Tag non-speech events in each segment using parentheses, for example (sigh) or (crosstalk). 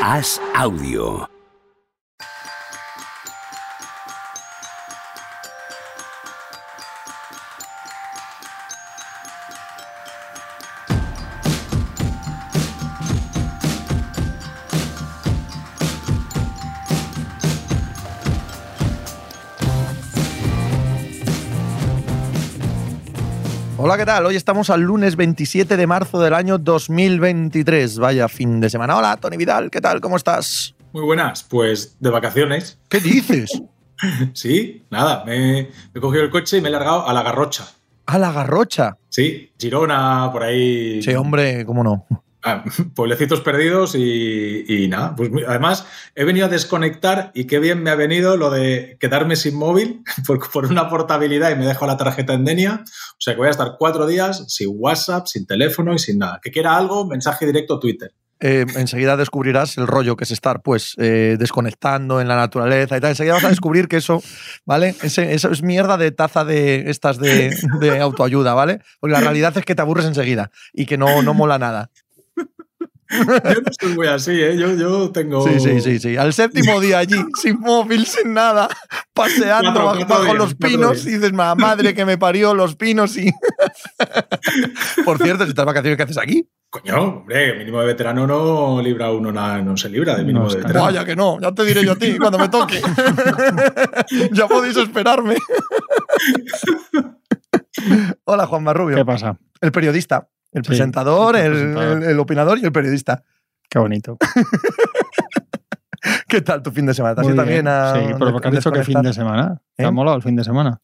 Haz audio. Hola, ¿qué tal? Hoy estamos al lunes 27 de marzo del año 2023. Vaya fin de semana. Hola, Tony Vidal, ¿qué tal? ¿Cómo estás? Muy buenas, pues de vacaciones. ¿Qué dices? (laughs) sí, nada, me, me he cogido el coche y me he largado a la Garrocha. ¿A la Garrocha? Sí, Girona, por ahí. Sí, hombre, ¿cómo no? Ah, (laughs) pueblecitos perdidos y, nada. Pues además, he venido a desconectar y qué bien me ha venido lo de quedarme sin móvil (laughs) por, una portabilidad y me dejo la tarjeta en Denia. O sea que voy a estar cuatro días sin WhatsApp, sin teléfono y sin nada. Que quiera algo, mensaje directo Twitter. Eh, enseguida descubrirás el rollo que es estar, pues, eh, desconectando en la naturaleza y tal. Enseguida vas a descubrir que eso, ¿vale? Eso es mierda de taza de estas de, de autoayuda, ¿vale? Porque la realidad es que te aburres enseguida y que no, no mola nada. Yo no soy muy así, ¿eh? Yo, yo tengo. Sí, sí, sí, sí. Al séptimo día allí, (laughs) sin móvil, sin nada, paseando Cuatro, bajo, cuatro bajo días, los pinos días. y dices, "Ma- madre que me parió los pinos y... (laughs) Por cierto, si estás vacaciones, ¿qué haces aquí? Coño, hombre, mínimo de veterano no libra uno nada, no se libra de mínimo No, de veterano. Vaya que no, ya te diré yo a ti cuando me toque. (laughs) ya podéis esperarme. Hola, Juan Marrubio. ¿Qué pasa? El periodista, el Sí, presentador, el el, presentador. el- el opinador y el periodista. Qué bonito. (laughs) ¿Qué tal tu fin de semana? ¿Te has ido también a Sí, pero porque has dicho que fin de semana. ¿Te ¿Eh? ha molado el fin de semana?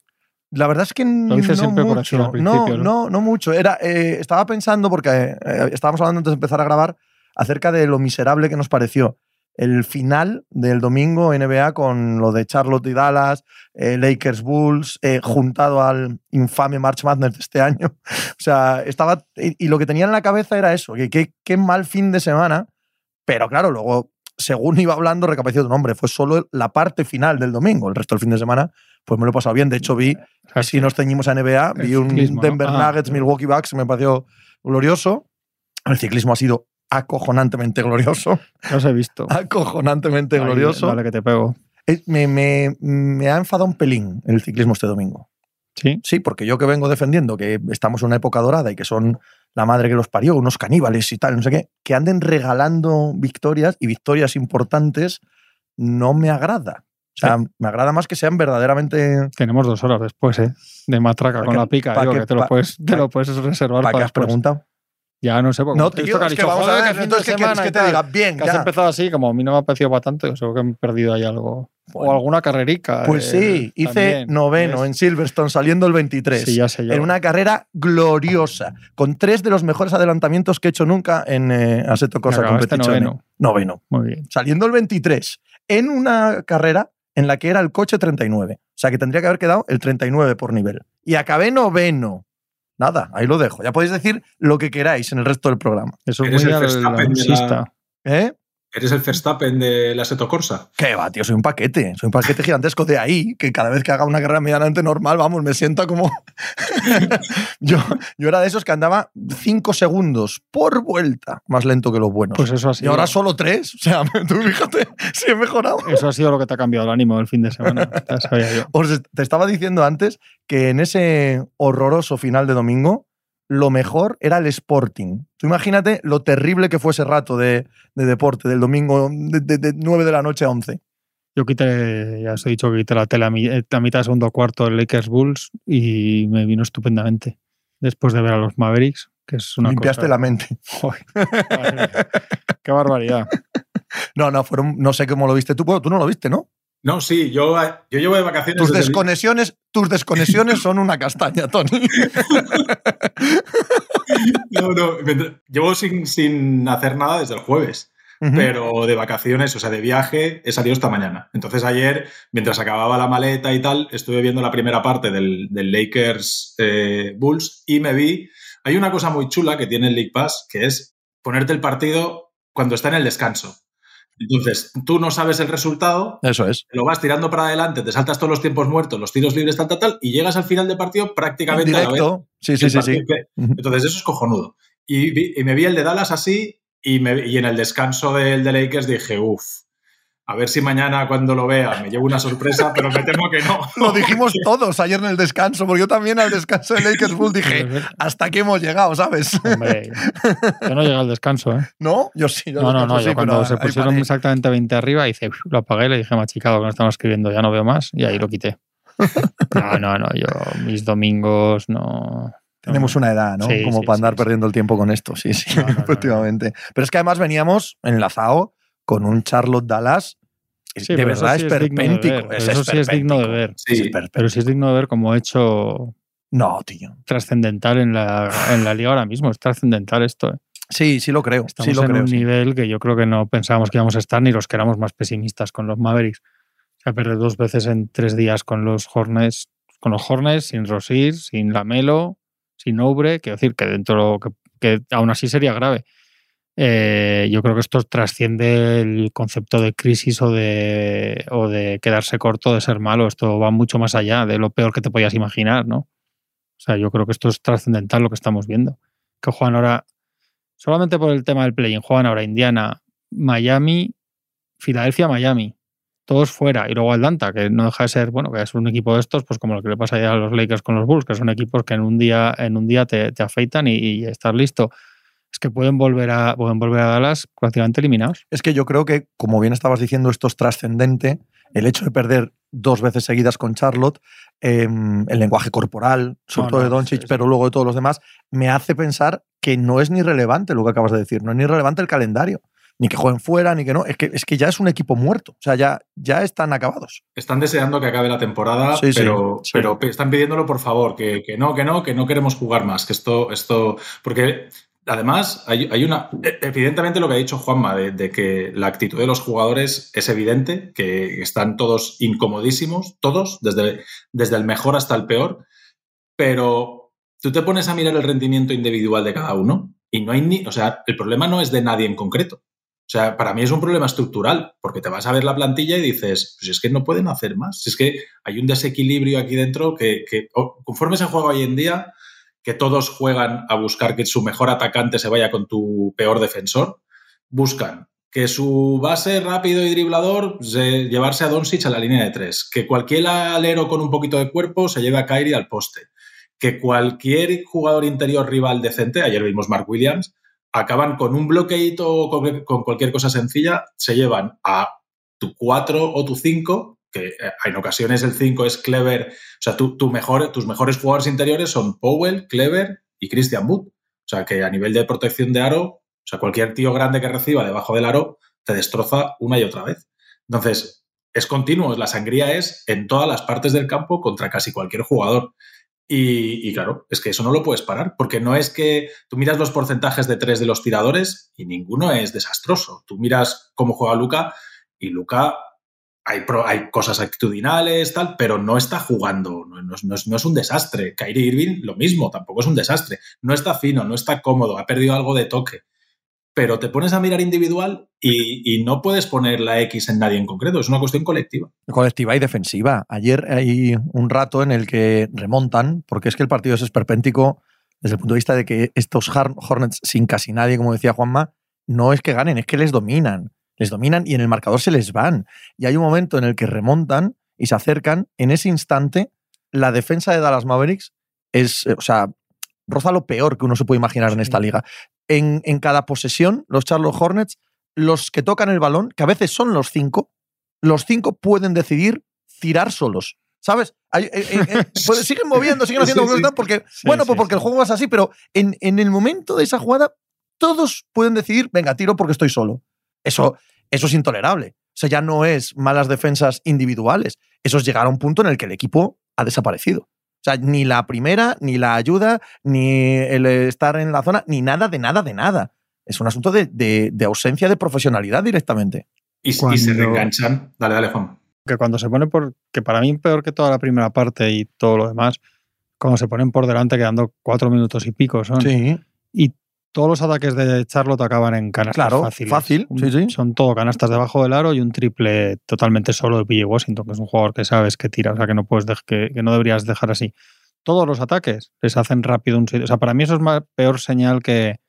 La verdad es que no siempre por aquí mucho. al no, no, ¿no? no, mucho. Era, eh, estaba pensando, porque eh, estábamos hablando antes de empezar a grabar, acerca de lo miserable que nos pareció el final del domingo NBA con lo de Charlotte y Dallas, eh, Lakers Bulls, eh, juntado al infame March Madness de este año. (laughs) O sea, estaba. Y, y lo que tenía en la cabeza era eso, que qué mal fin de semana. Pero claro, luego, según iba hablando, recapacitó, no, hombre, fue solo la parte final del domingo. El resto del fin de semana, pues me lo he pasado bien. De hecho, vi si nos ceñimos a NBA, El vi un. Denver Ah. Nuggets, Milwaukee Bucks, me pareció glorioso. El ciclismo ha sido acojonantemente glorioso. (laughs) Los he visto. Acojonantemente glorioso. Vale, que te pego. Me, me- me ha enfadado un pelín el ciclismo este domingo. Sí. Sí, porque yo que vengo defendiendo que estamos en una época dorada y que son la madre que los parió, unos caníbales y tal, no sé qué, que anden regalando victorias y victorias importantes, no me agrada. O sea, me agrada más que sean verdaderamente Tenemos dos horas después, ¿eh? De matraca ¿Pa con la pica. digo, qué- que te lo pa- puedes, te lo puedes reservar ¿Para para qué has después. preguntado? Ya no sé, porque No, tío, que has es que vamos a "Joder, ver, de entonces, ¿qué quieres que te tal". diga? Bien, Que has ya. empezado así, como a mí no me ha parecido para tanto, seguro que he perdido ahí algo. Bueno. o alguna carrerica. Pues eh, sí, hice también, noveno ¿ves? en Silverstone saliendo el 23. Sí, ya sé yo. en una carrera gloriosa, con tres de los mejores adelantamientos que he hecho nunca en eh, Assetto Corsa Competizione. noveno. Noveno. Muy bien. Saliendo el 23, en una carrera en la que era el coche 39. O sea que tendría que haber quedado el 39 por nivel. Y acabé noveno. Nada, ahí lo dejo. Ya podéis decir lo que queráis en el resto del programa. Eso es muy el de la-. ¿Eh? Eres el Verstappen de la Seto Corsa. ¿Qué va, tío? Soy un paquete. Soy un paquete gigantesco de ahí, que cada vez que haga una carrera medianamente normal, vamos, me sienta como. (laughs) yo, yo era de esos que andaba cinco segundos por vuelta más lento que los buenos. Pues eso ha y sido. ahora solo tres. O sea, (laughs) tú fíjate si he mejorado. Eso ha sido lo que te ha cambiado el ánimo del fin de semana. (laughs) Ya sabía yo. Os est- te estaba diciendo antes que en ese horroroso final de domingo, lo mejor era el Sporting. Tú imagínate lo terrible que fue ese rato de, de deporte del domingo de, de, de 9 de la noche a 11. Yo quité, ya os he dicho que quité la tele a, mi- a mitad segundo cuarto del Lakers Bulls y me vino estupendamente. Después de ver a los Mavericks, que es una Limpiaste cosa- la mente. Joder, madre. Qué barbaridad. (laughs) No, no, fueron, no sé cómo lo viste tú. Bueno, tú no lo viste, ¿no? No, sí, yo, yo llevo de vacaciones. Tus el- desconexiones, tus desconexiones son una castaña, Tony. (laughs) No, no, llevo sin, sin hacer nada desde el jueves. Pero de vacaciones, o sea, de viaje, he salido esta mañana. Entonces ayer, mientras acababa la maleta y tal, estuve viendo la primera parte del, del Lakers eh, Bulls y me vi. Hay una cosa muy chula que tiene el League Pass, que es ponerte el partido cuando está en el descanso. Entonces, tú no sabes el resultado, Eso es. lo vas tirando para adelante, te saltas todos los tiempos muertos, los tiros libres, tal, tal, tal, y llegas al final del partido prácticamente a la vez. Sí, sí, sí, que-. Entonces, eso es cojonudo. Y, vi- y me vi el de Dallas así y, me, y en el descanso del de Lakers dije, uff, a ver si mañana cuando lo vea me llevo una sorpresa, pero me temo que no. (laughs) Lo dijimos (laughs) todos ayer en el descanso, porque yo también al descanso de Lakers Bull dije, hasta aquí hemos llegado, ¿sabes? Hombre, yo no llegué al descanso, ¿eh? ¿No? Yo sí. Yo no, no, no, sí, cuando se pusieron paré. exactamente 20 arriba, hice, lo apagué y le dije, machicado, que no estamos escribiendo, ya no veo más, y ahí lo quité. (laughs) No, no, no, yo mis domingos no... Tenemos una edad, ¿no? Sí, Como sí, para andar sí, sí. perdiendo el tiempo con esto. Sí, sí, No, no, no, no. efectivamente. Pero es que además veníamos enlazado con un Charlotte Dallas. Sí, de verdad sí es es eso sí es digno de ver. Sí, Es esperpéntico. Pero sí es digno de ver como hecho No, tío. trascendental en la, en la liga ahora mismo. Es trascendental esto. ¿eh? Sí, sí lo creo. Estamos sí lo en creo. un sí. nivel que yo creo que no pensábamos que íbamos a estar ni los que éramos más pesimistas con los Mavericks. O sea, perder dos veces en tres días con los Hornets, con los Hornets, sin Rosir, sin Lamelo, sin Oubre, quiero decir que dentro que, que aún así sería grave. Eh, yo creo que esto trasciende el concepto de crisis o de, o de quedarse corto, de ser malo. Esto va mucho más allá de lo peor que te podías imaginar, ¿no? O sea, yo creo que esto es trascendental lo que estamos viendo. Que juegan ahora, solamente por el tema del play-in, juegan ahora Indiana, Miami, Filadelfia, Miami. Todos fuera. Y luego Atlanta, que no deja de ser, bueno, que es un equipo de estos, pues como lo que le pasa ya a los Lakers con los Bulls, que son equipos que en un día, en un día te, te afeitan y, y estás listo. Es que pueden volver a, pueden volver a Dallas prácticamente eliminados. Es que yo creo que, como bien estabas diciendo, esto es trascendente. El hecho de perder dos veces seguidas con Charlotte, eh, el lenguaje corporal, sobre No, todo de Doncic, sí, pero luego de todos los demás, me hace pensar que no es ni relevante lo que acabas de decir, no es ni relevante el calendario, ni que jueguen fuera, ni que no. Es que, es que ya es un equipo muerto, o sea, ya, ya están acabados. Están deseando que acabe la temporada, Sí, pero, sí. pero pe- están pidiéndolo por favor, que, que no, que no, que no queremos jugar más, que esto, esto, porque además hay, una, e- evidentemente lo que ha dicho Juanma, de, de que la actitud de los jugadores es evidente, que están todos incomodísimos, todos, desde, desde el mejor hasta el peor, pero tú te pones a mirar el rendimiento individual de cada uno y no hay ni, o sea, el problema no es de nadie en concreto. O sea, para mí es un problema estructural, porque te vas a ver la plantilla y dices, pues es que no pueden hacer más. Es que hay un desequilibrio aquí dentro que, que o- conforme se juega hoy en día, que todos juegan a buscar que su mejor atacante se vaya con tu peor defensor, buscan que su base rápido y driblador se, llevarse a Doncic a la línea de tres, que cualquier alero con un poquito de cuerpo se lleve a Kyrie al poste, que cualquier jugador interior rival decente, ayer vimos Mark Williams, acaban con un bloqueito o con, con cualquier cosa sencilla, se llevan a tu 4 o tu 5, que eh, en ocasiones el 5 es Clever, o sea, tu, tu mejor, tus mejores jugadores interiores son Powell, Clever y Christian Wood. O sea, que a nivel de protección de aro, o sea, cualquier tío grande que reciba debajo del aro te destroza una y otra vez. Entonces, es continuo, la sangría es en todas las partes del campo contra casi cualquier jugador. Y, y, claro, es que eso no lo puedes parar, porque no es que tú miras los porcentajes de tres de los tiradores y ninguno es desastroso. Tú miras cómo juega Luca y Luca hay, cosas actitudinales, tal, pero no está jugando, no, es, un desastre. Kyrie Irving, lo mismo, tampoco es un desastre. No está fino, no está cómodo, ha perdido algo de toque. Pero te pones a mirar individual y, y, no puedes poner la X en nadie en concreto, es una cuestión colectiva. Colectiva y defensiva. Ayer hay un rato en el que remontan, porque es que el partido es esperpéntico desde el punto de vista de que estos Hornets sin casi nadie, como decía Juanma, no es que ganen, es que les dominan. Les dominan y en el marcador se les van. Y hay un momento en el que remontan y se acercan. En ese instante, la defensa de Dallas Mavericks es, o sea, roza lo peor que uno se puede imaginar en esta liga. En, en, cada posesión, los Charlotte Hornets, los que tocan el balón, que a veces son los cinco, los cinco pueden decidir tirar solos. ¿Sabes? Hay, eh, eh, (laughs) pues siguen moviendo, siguen haciendo sí, sí. porque, bueno, pues porque el juego es así, pero en, en, el momento de esa jugada, todos pueden decidir, venga, tiro porque estoy solo. Eso, eso es intolerable. O sea, ya no es malas defensas individuales. Eso es llegar a un punto en el que el equipo ha desaparecido. O sea, ni la primera, ni la ayuda, ni el estar en la zona, ni nada de nada de nada. Es un asunto de, de, de ausencia de profesionalidad directamente. Y, Cuando... y, se reenganchan. Dale, dale, Juan. Que cuando se pone por. que para mí peor que toda la primera parte y todo lo demás, cuando se ponen por delante quedando cuatro minutos y pico son. Sí. Y todos los ataques de Charlotte acaban en canastas claro, fáciles. fácil, sí, sí. Son todo canastas debajo del aro y un triple totalmente solo de PJ Washington, que es un jugador que sabes que tira, o sea que no puedes que, que, no deberías dejar así. Todos los ataques les hacen rápido un sitio. O sea, para mí eso es más peor señal que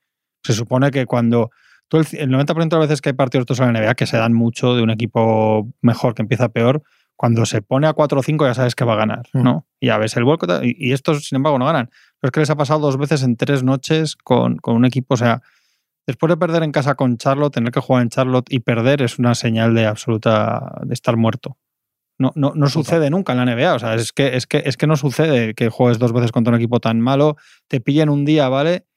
se supone que cuando Tú el, el 90% de las veces que hay partidos estos en la NBA que se dan mucho de un equipo mejor que empieza peor, cuando se pone a 4 o 5 ya sabes que va a ganar, Mm. ¿no? Y a veces el vuelco y, y estos, sin embargo, no ganan. Pero es que les ha pasado dos veces en tres noches con, con un equipo, o sea, después de perder en casa con Charlotte, tener que jugar en Charlotte y perder es una señal de absoluta de estar muerto. No, no, no sucede nunca en la NBA. O sea, es que, es, que, es que no sucede que juegues dos veces contra un equipo tan malo, te pillen un día, ¿vale?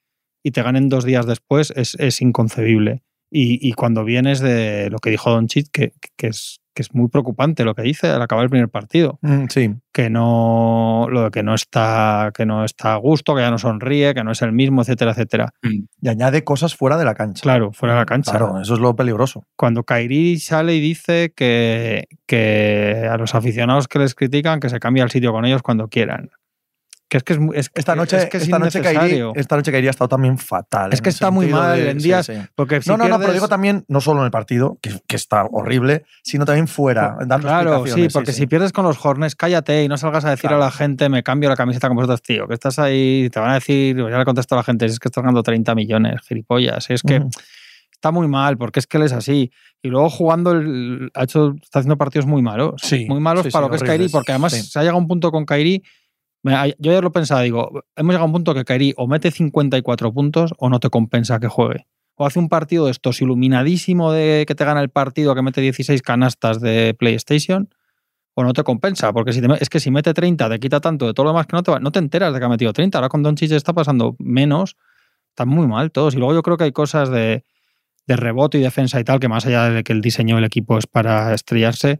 Y te ganen dos días después, es, es inconcebible. Y, y, cuando vienes de lo que dijo Don Chit, que, que, es, que es muy preocupante lo que dice al acabar el primer partido. Mm, sí. Que no, lo de que no está, que no está a gusto, que ya no sonríe, que no es el mismo, etcétera, etcétera. Mm. Y añade cosas fuera de la cancha. Claro, fuera de la cancha. Claro, eso es lo peligroso. Cuando Kairi sale y dice que, que a los aficionados que les critican que se cambie el sitio con ellos cuando quieran. Que es que es, es esta noche, es que es esta, noche Kairi, esta noche Kairi ha estado también fatal. Es que está muy mal de, en días. Sí, sí. Porque si no, no, pierdes... no, pero digo también, no solo en el partido, que, que está horrible, sino también fuera, dando Claro, sí, porque si pierdes con los Hornets, cállate y no salgas a decir Claro. a la gente, me cambio la camiseta con vosotros, tío. Que estás ahí, te van a decir, ya le contesto a la gente, es que estás ganando 30 millones, gilipollas. Es que Ujú. está muy mal, porque es que él es así. Y luego jugando, el- ha hecho, está haciendo partidos muy malos. Sí, muy malos sí, para sí, lo que es. Kairi, porque además Sí. se ha llegado a un punto con Kairi. Yo ya lo pensaba, digo, hemos llegado a un punto que Kairi o mete 54 puntos o no te compensa que juegue. O hace un partido de estos iluminadísimo de que te gana el partido, que mete 16 canastas de PlayStation, o no te compensa. Porque si te es que si mete 30, te quita tanto de todo lo demás que no te, no te enteras de que ha metido 30. Ahora con Doncic está pasando menos. Están muy mal todos. Y luego yo creo que hay cosas de, de rebote y defensa y tal, que más allá de que el diseño del equipo es para estrellarse,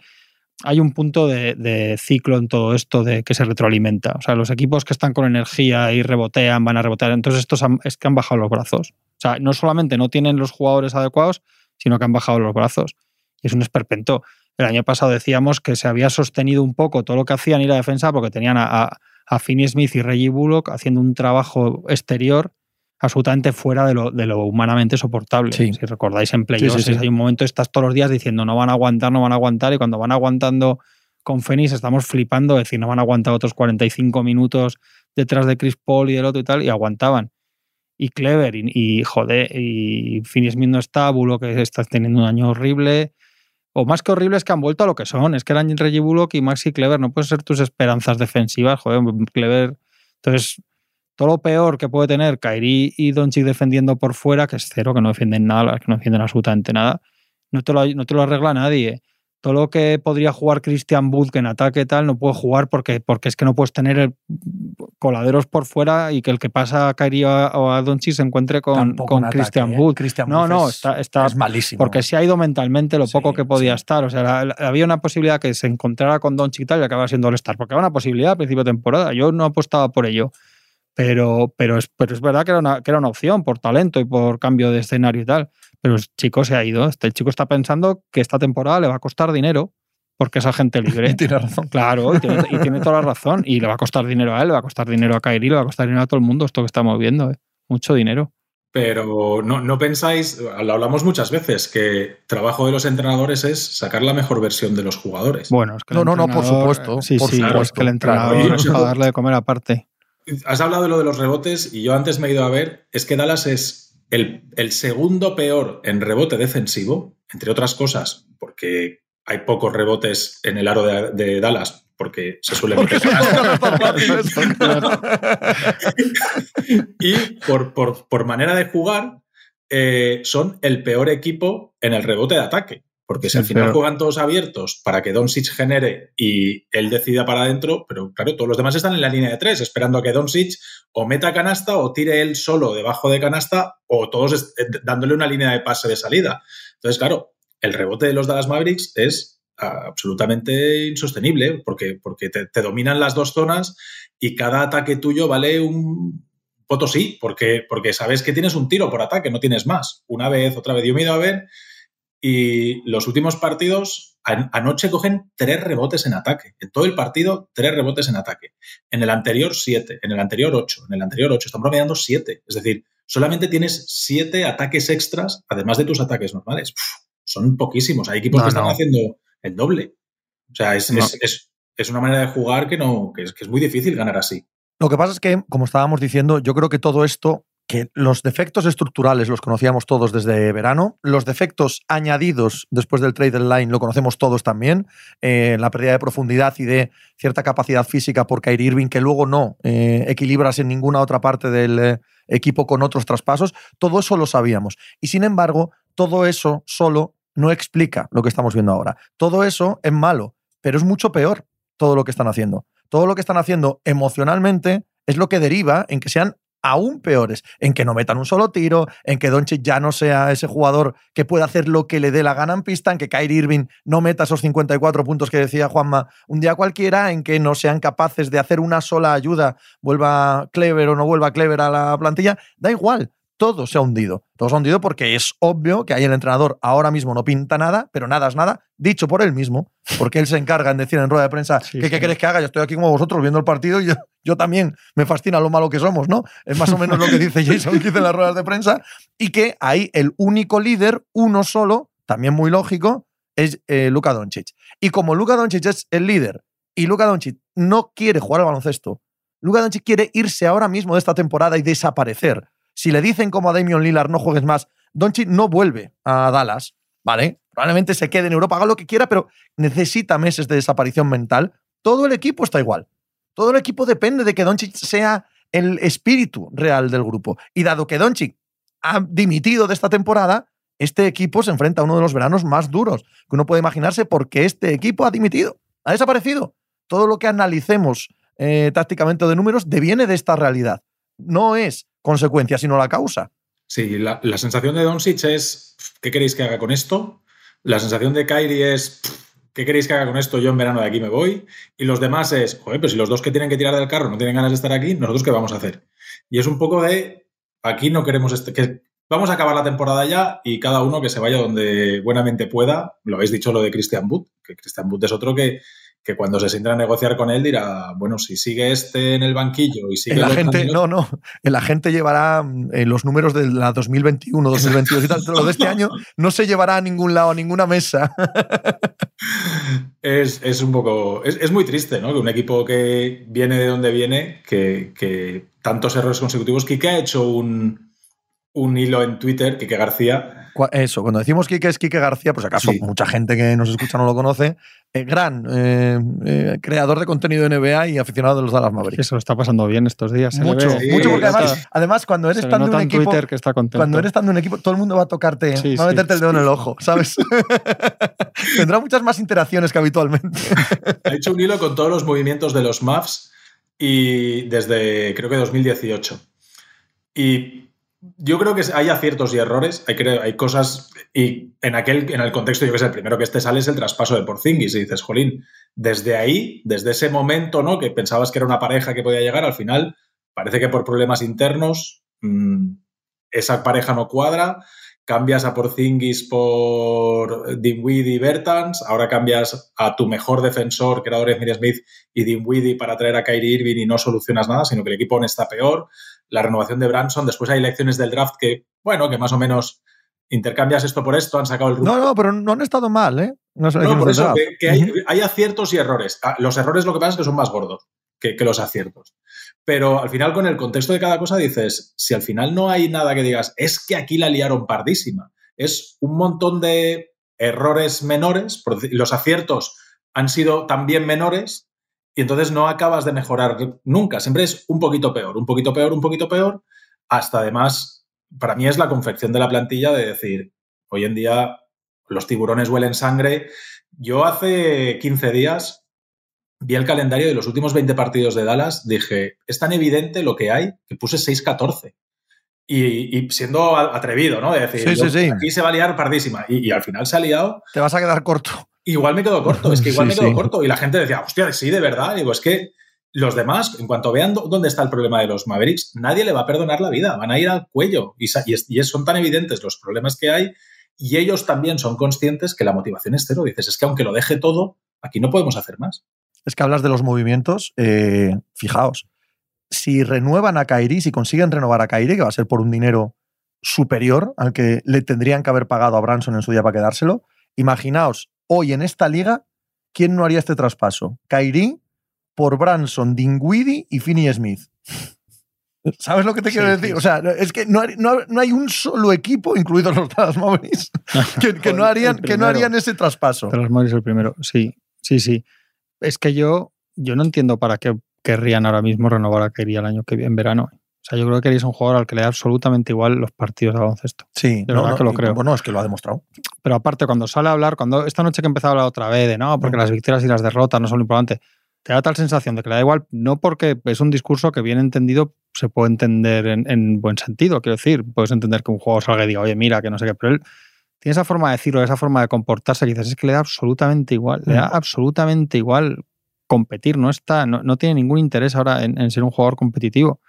hay un punto de, ciclo en todo esto de que se retroalimenta. O sea, los equipos que están con energía y rebotean, van a rebotear. Entonces, estos han- es que han bajado los brazos. O sea, no solamente no tienen los jugadores adecuados, sino que han bajado los brazos. Y es un esperpento. El año pasado decíamos que se había sostenido un poco todo lo que hacían ir a defensa porque tenían a, a, a Finney Smith y Reggie Bullock haciendo un trabajo exterior absolutamente fuera de lo, de lo humanamente soportable. Sí. Si recordáis en playoffs, Sí, sí, sí. hay un momento, estás todos los días diciendo no van a aguantar, no van a aguantar, y cuando van aguantando con Phoenix estamos flipando, es decir, no van a aguantar otros 45 minutos detrás de Chris Paul y del otro y tal, y aguantaban. Y Clever, y, y joder, y Smith no está, Bullock que está teniendo un año horrible. O más que horrible es que han vuelto a lo que son. Es que eran Reggie Bullock y Maxi Clever. No pueden ser tus esperanzas defensivas, joder, Clever. Entonces, todo lo peor que puede tener Kairi y Doncic defendiendo por fuera, que es cero, que no defienden nada, que no defienden absolutamente nada, no te lo, no te lo arregla nadie. Todo lo que podría jugar Christian Wood que en ataque tal, no puede jugar porque, porque es que no puedes tener el- coladeros por fuera y que el que pasa a Kairi o a, a Doncic se encuentre con, con en ataque, Christian ¿eh? Christian no, no, es- está, está es malísimo. porque se ha ido mentalmente lo poco Sí, que podía sí. estar. O sea, la- la- había una posibilidad que se encontrara con Doncic y tal y acabara siendo All-Star. Porque era una posibilidad a principio de temporada. Yo no apostaba por ello. Pero, pero, es, pero es verdad que era, una, que era una opción por talento y por cambio de escenario y tal. Pero el chico se ha ido. Este chico está pensando que esta temporada le va a costar dinero porque es agente libre. Y (laughs) tiene razón. Claro, y tiene, y tiene toda la razón. Y le va a costar dinero a él, le va a costar dinero a Kairi, le va a costar dinero a todo el mundo esto que estamos viendo. ¿eh? Mucho dinero. Pero no, no pensáis, lo hablamos muchas veces, que trabajo de los entrenadores es sacar la mejor versión de los jugadores. Bueno, es que el No, no, no, por supuesto, Sí, por sí, es supuesto, que el claro. entrenador Y- es para darle de comer aparte. Has hablado de lo de los rebotes y yo antes me he ido a ver, es que Dallas es el, el segundo peor en rebote defensivo, entre otras cosas, porque hay pocos rebotes en el aro de, de Dallas, porque se suele meter (laughs) y por, por- por manera de jugar, eh, son el peor equipo en el rebote de ataque. Porque si al final pero- juegan todos abiertos para que Doncic genere y él decida para adentro, pero claro, todos los demás están en la línea de tres, esperando a que Doncic o meta canasta o tire él solo debajo de canasta o todos eh, dándole una línea de pase de salida. Entonces, claro, el rebote de los Dallas Mavericks es ah, absolutamente insostenible porque, porque te, te dominan las dos zonas y cada ataque tuyo vale un potosí, porque, porque sabes que tienes un tiro por ataque, no tienes más. Una vez, otra vez, yo me he ido a ver y los últimos partidos, an- anoche cogen tres rebotes en ataque. En todo el partido, tres rebotes en ataque. En el anterior, siete. En el anterior, ocho. En el anterior, ocho. Están promediando siete. Es decir, solamente tienes siete ataques extras, además de tus ataques normales. Uf, son poquísimos. Hay equipos No, que están haciendo el doble. O sea, es, No. es- es- es una manera de jugar que, no, que, es, que es muy difícil ganar así. Lo que pasa es que, como estábamos diciendo, yo creo que todo esto que los defectos estructurales los conocíamos todos desde verano, los defectos añadidos después del trade line lo conocemos todos también, eh, la pérdida de profundidad y de cierta capacidad física por Kyrie Irving que luego no eh, equilibras en ninguna otra parte del eh, equipo con otros traspasos, todo eso lo sabíamos. Y sin embargo, todo eso solo no explica lo que estamos viendo ahora. Todo eso es malo, pero es mucho peor todo lo que están haciendo. Todo lo que están haciendo emocionalmente es lo que deriva en que sean aún peores, en que no metan un solo tiro, en que Doncic ya no sea ese jugador que pueda hacer lo que le dé la gana en pista, en que Kyrie Irving no meta esos 54 puntos que decía Juanma un día cualquiera, en que no sean capaces de hacer una sola ayuda, vuelva Clever o no vuelva Clever a la plantilla, da igual todo se ha hundido. Todo se ha hundido porque es obvio que ahí el entrenador ahora mismo no pinta nada, pero nada es nada, dicho por él mismo, porque él se encarga en decir en rueda de prensa que qué queréis que haga, yo estoy aquí como vosotros viendo el partido y yo, yo, también me fascina lo malo que somos, ¿no? Es más o menos lo que dice (laughs) Jason que dice en las ruedas de prensa y que ahí el único líder, uno solo, también muy lógico, es eh, Luka Doncic. Y como Luka Doncic es el líder y Luka Doncic no quiere jugar al baloncesto, Luka Doncic quiere irse ahora mismo de esta temporada y desaparecer si le dicen como a Damian Lillard no juegues más, Doncic no vuelve a Dallas, ¿vale? Probablemente se quede en Europa, haga lo que quiera, pero necesita meses de desaparición mental. Todo el equipo está igual. Todo el equipo depende de que Doncic sea el espíritu real del grupo. Y dado que Doncic ha dimitido de esta temporada, este equipo se enfrenta a uno de los veranos más duros que uno puede imaginarse porque este equipo ha dimitido, ha desaparecido. Todo lo que analicemos eh, tácticamente de números deviene de esta realidad. No es consecuencia, sino la causa. Sí, la, sensación de Doncic es ¿qué queréis que haga con esto? La sensación de Kyrie es ¿qué queréis que haga con esto? Yo en verano de aquí me voy. Y los demás es, joder, pues si los dos que tienen que tirar del carro no tienen ganas de estar aquí, ¿nosotros qué vamos a hacer? Y es un poco de, aquí no queremos, este, que vamos a acabar la temporada ya y cada uno que se vaya donde buenamente pueda. Lo habéis dicho lo de Christian Wood, que Christian Wood es otro que que cuando se sienta a negociar con él dirá, bueno, si sigue este en el banquillo y sigue... El agente, no, no, el agente llevará eh, los números de la 2021, 2022 y tal, lo de este año no se llevará a ningún lado, a ninguna mesa. (laughs) es, un poco... Es, muy triste, ¿no? Que un equipo que viene de donde viene, que, que tantos errores consecutivos, que ha hecho un, un hilo en Twitter, Kike García, eso, cuando decimos Kike es Kike García, pues acaso mucha gente que nos escucha no lo conoce, eh, gran eh, eh, creador de contenido de NBA y aficionado de los Dallas Mavericks. Eso está pasando bien estos días. Mucho, mucho porque además, cuando eres tan de un equipo, que está cuando eres tan de un equipo, todo el mundo va a tocarte, va a meterte el dedo en el ojo, ¿sabes? (laughs) Tendrá muchas más interacciones que habitualmente. (laughs) ha hecho un hilo con todos los movimientos de los Mavs y desde creo que 2018. Y yo creo que hay aciertos y errores, hay, cosas, y en aquel, en el contexto, yo que sé, el primero que este sale es el traspaso de Porzingis, y dices, jolín, desde ahí, desde ese momento, ¿no? Que pensabas que era una pareja que podía llegar, al final parece que por problemas internos mm, esa pareja no cuadra, cambias a Porzingis por Dinwiddie y Bertans, ahora cambias a tu mejor defensor, que era Smith, y Dinwiddie para traer a Kyrie Irving y no solucionas nada, sino que el equipo aún está peor la renovación de Branson, después hay elecciones del draft que, bueno, que más o menos intercambias esto por esto, han sacado el No, no, pero no han estado mal, ¿eh? No, por eso, que, hay, aciertos y errores. Ah, los errores lo que pasa es que son más gordos que, los aciertos. Pero al final, con el contexto de cada cosa, dices, si al final no hay nada que digas, es que aquí la liaron pardísima. Es un montón de errores menores, los aciertos han sido también menores, y entonces no acabas de mejorar nunca, siempre es un poquito peor, un poquito peor, un poquito peor, hasta además, para mí es la confección de la plantilla de decir, hoy en día los tiburones huelen sangre. Yo hace 15 días vi el calendario de los últimos 20 partidos de Dallas, dije, es tan evidente lo que hay que puse 6-14. Y, siendo atrevido, ¿no? De decir, aquí se va a liar pardísima. Y, y, al final se ha liado. Te vas a quedar corto. Igual me quedo corto, es que igual me quedo corto. Y la gente decía, hostia, sí, de verdad. digo, es que los demás, en cuanto vean dónde está el problema de los Mavericks, nadie le va a perdonar la vida, van a ir al cuello. Y, y, son tan evidentes los problemas que hay y ellos también son conscientes que la motivación es cero. Dices, es que aunque lo deje todo, aquí no podemos hacer más. Es que hablas de los movimientos, eh, fijaos, si renuevan a Kairi, si consiguen renovar a Kairi, que va a ser por un dinero superior al que le tendrían que haber pagado a Branson en su día para quedárselo, imaginaos hoy en esta liga, ¿quién no haría este traspaso? Kairi por Branson, Dingwiddie y Finney Smith. (laughs) ¿Sabes lo que te quiero decir? sí, O sea, es que no hay, no, no hay un solo equipo, incluidos los Dallas Mavericks, (laughs) que, que no harían, que no harían ese traspaso. De los Mavericks el primero, sí, sí, sí. Es que yo, yo no entiendo para qué querrían ahora mismo renovar a Kerry el año que viene, en verano. Sea, yo creo que Kerry es un jugador al que le da absolutamente igual los partidos de baloncesto. Sí, de verdad que lo creo. Bueno, es que lo ha demostrado. Pero aparte, cuando sale a hablar, cuando esta noche que empezó a hablar otra vez de no, porque Mm. las victorias y las derrotas no son lo importante, te da tal sensación de que le da igual, no porque es un discurso que bien entendido se puede entender en, en buen sentido. Quiero decir, puedes entender que un jugador salga y diga, oye, mira, que no sé qué, pero él tiene esa forma de decirlo, esa forma de comportarse que dices, es que le da absolutamente igual, le da Mm. absolutamente igual competir, no está, no, no tiene ningún interés ahora en, en ser un jugador competitivo.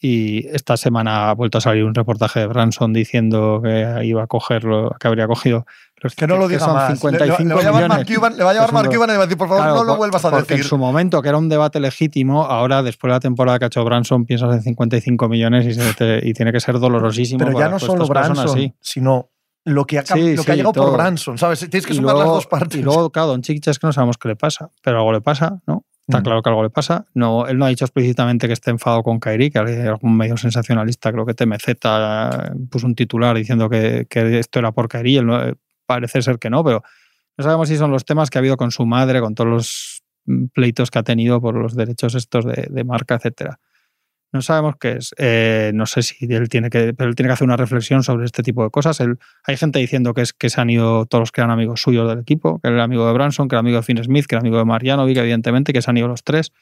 Y esta semana ha vuelto a salir un reportaje de Branson diciendo que iba a cogerlo, que habría cogido los Que no lo diga son más. Le- 55 le, le va a llamar Mark. Cuban, le va a Mark Cuban y le va a decir, por favor, Claro, no lo vuelvas a porque decir. en su momento, que era un debate legítimo, ahora después de la temporada que ha hecho Branson, piensas en 55 millones y, se te- y tiene que ser dolorosísimo. Pero ya no solo Branson, así. sino lo que ha, cam- Sí, lo que ha sí, llegado por. Branson, ¿sabes? Tienes que Y sumar las dos partes. Y luego, claro, Don Chiquicha es que no sabemos qué le pasa, pero algo le pasa, ¿no? Está Mm. claro que algo le pasa. No, él no ha dicho explícitamente que esté enfadado con Kairi, que algún medio sensacionalista, creo que TMZ puso un titular diciendo que, que esto era por Kairi. Él no- eh, parece ser que no, pero no sabemos si son los temas que ha habido con su madre, con todos los mm, pleitos que ha tenido por los derechos estos de, de marca, etcétera. No sabemos qué es. Eh, no sé si él tiene que, pero él tiene que hacer una reflexión sobre este tipo de cosas. Él, hay gente diciendo que es que se han ido todos los que eran amigos suyos del equipo, que era el amigo de Branson, que era amigo de Finn Smith, que era amigo de Marianovic, evidentemente, que se han ido los tres.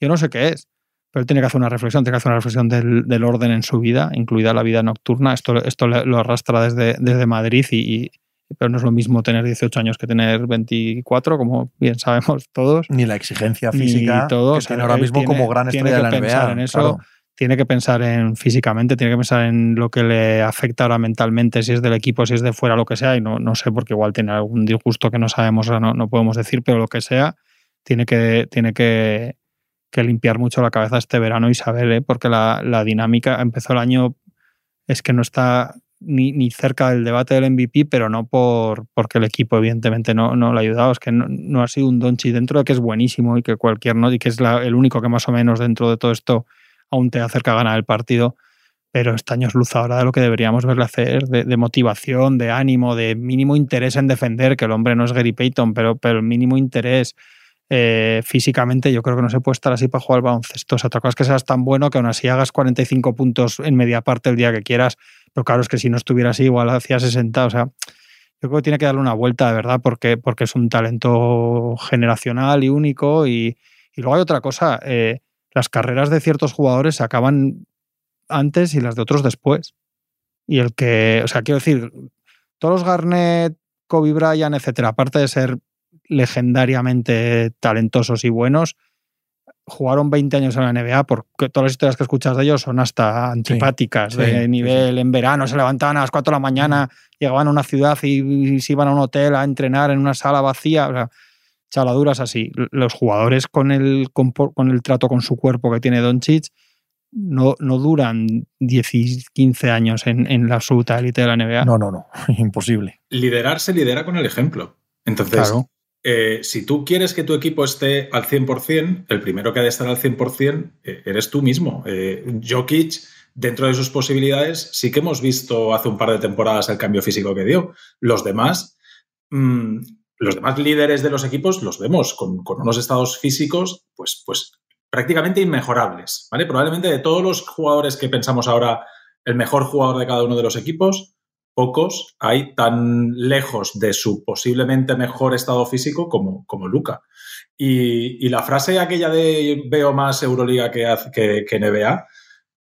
Yo no sé qué es, pero él tiene que hacer una reflexión, tiene que hacer una reflexión del, del orden en su vida, incluida la vida nocturna. Esto, esto lo arrastra desde, desde Madrid y- pero no es lo mismo tener 18 años que tener 24, como bien sabemos todos. Ni la exigencia Ni física todo, que tiene ahora él mismo tiene- como gran tiene estrella de que la pensar NBA. en eso. claro. tiene que pensar en físicamente, tiene que pensar en lo que le afecta ahora mentalmente, si es del equipo, si es de fuera, lo que sea, y no, no sé, porque igual tiene algún disgusto que no sabemos, no, no podemos decir, pero lo que sea, tiene que, tiene que, que limpiar mucho la cabeza este verano y saber, ¿eh? porque la, la dinámica empezó el año, es que no está ni, ni cerca del debate del MVP, pero no por porque el equipo evidentemente no, no le ha ayudado, es que no, no ha sido un Donchi dentro de que es buenísimo y que cualquier no y que es el único que más o menos dentro de todo esto aún te acerca a ganar el partido, pero este año es luz ahora de lo que deberíamos verle hacer, de, motivación, de ánimo, de mínimo interés en defender, que el hombre no es Gary Payton, pero, pero mínimo interés eh, físicamente, yo creo que no se puede estar así para jugar al baloncesto. Otra cosa es que seas tan bueno que aún así hagas 45 puntos en media parte el día que quieras, pero claro, es que si no estuviera así, igual hacía 60, o sea, yo creo que tiene que darle una vuelta, de verdad, porque, porque es un talento generacional y único. Y, y luego hay otra cosa, eh, las carreras de ciertos jugadores se acaban antes y las de otros después. Y el que, o sea, quiero decir, todos los Garnett, Kobe Bryant, etcétera, aparte de ser legendariamente talentosos y buenos, jugaron 20 años en la NBA porque todas las historias que escuchas de ellos son hasta antipáticas, sí, de sí, nivel en verano, se levantaban a las 4 de la mañana, llegaban a una ciudad y, y se iban a un hotel a entrenar en una sala vacía, o sea, chaladuras así. Los jugadores con el, con, con el trato con su cuerpo que tiene Doncic no, no duran 10 y 15 años en, en la absoluta élite de la NBA. No, no, no, (laughs) imposible. Liderar se lidera con el ejemplo. Entonces, Claro. Eh, si tú quieres que tu equipo esté al 100%, el primero que ha de estar al 100% eh, eres tú mismo. Eh, Jokic, dentro de sus posibilidades, sí que hemos visto hace un par de temporadas el cambio físico que dio. Los demás, mm, los demás líderes de los equipos los vemos con, con unos estados físicos, pues, pues prácticamente inmejorables. ¿vale? Probablemente de todos los jugadores que pensamos ahora, el mejor jugador de cada uno de los equipos, pocos hay tan lejos de su posiblemente mejor estado físico como, como Luca. Y, y, la frase aquella de veo más Euroliga que, que, que NBA,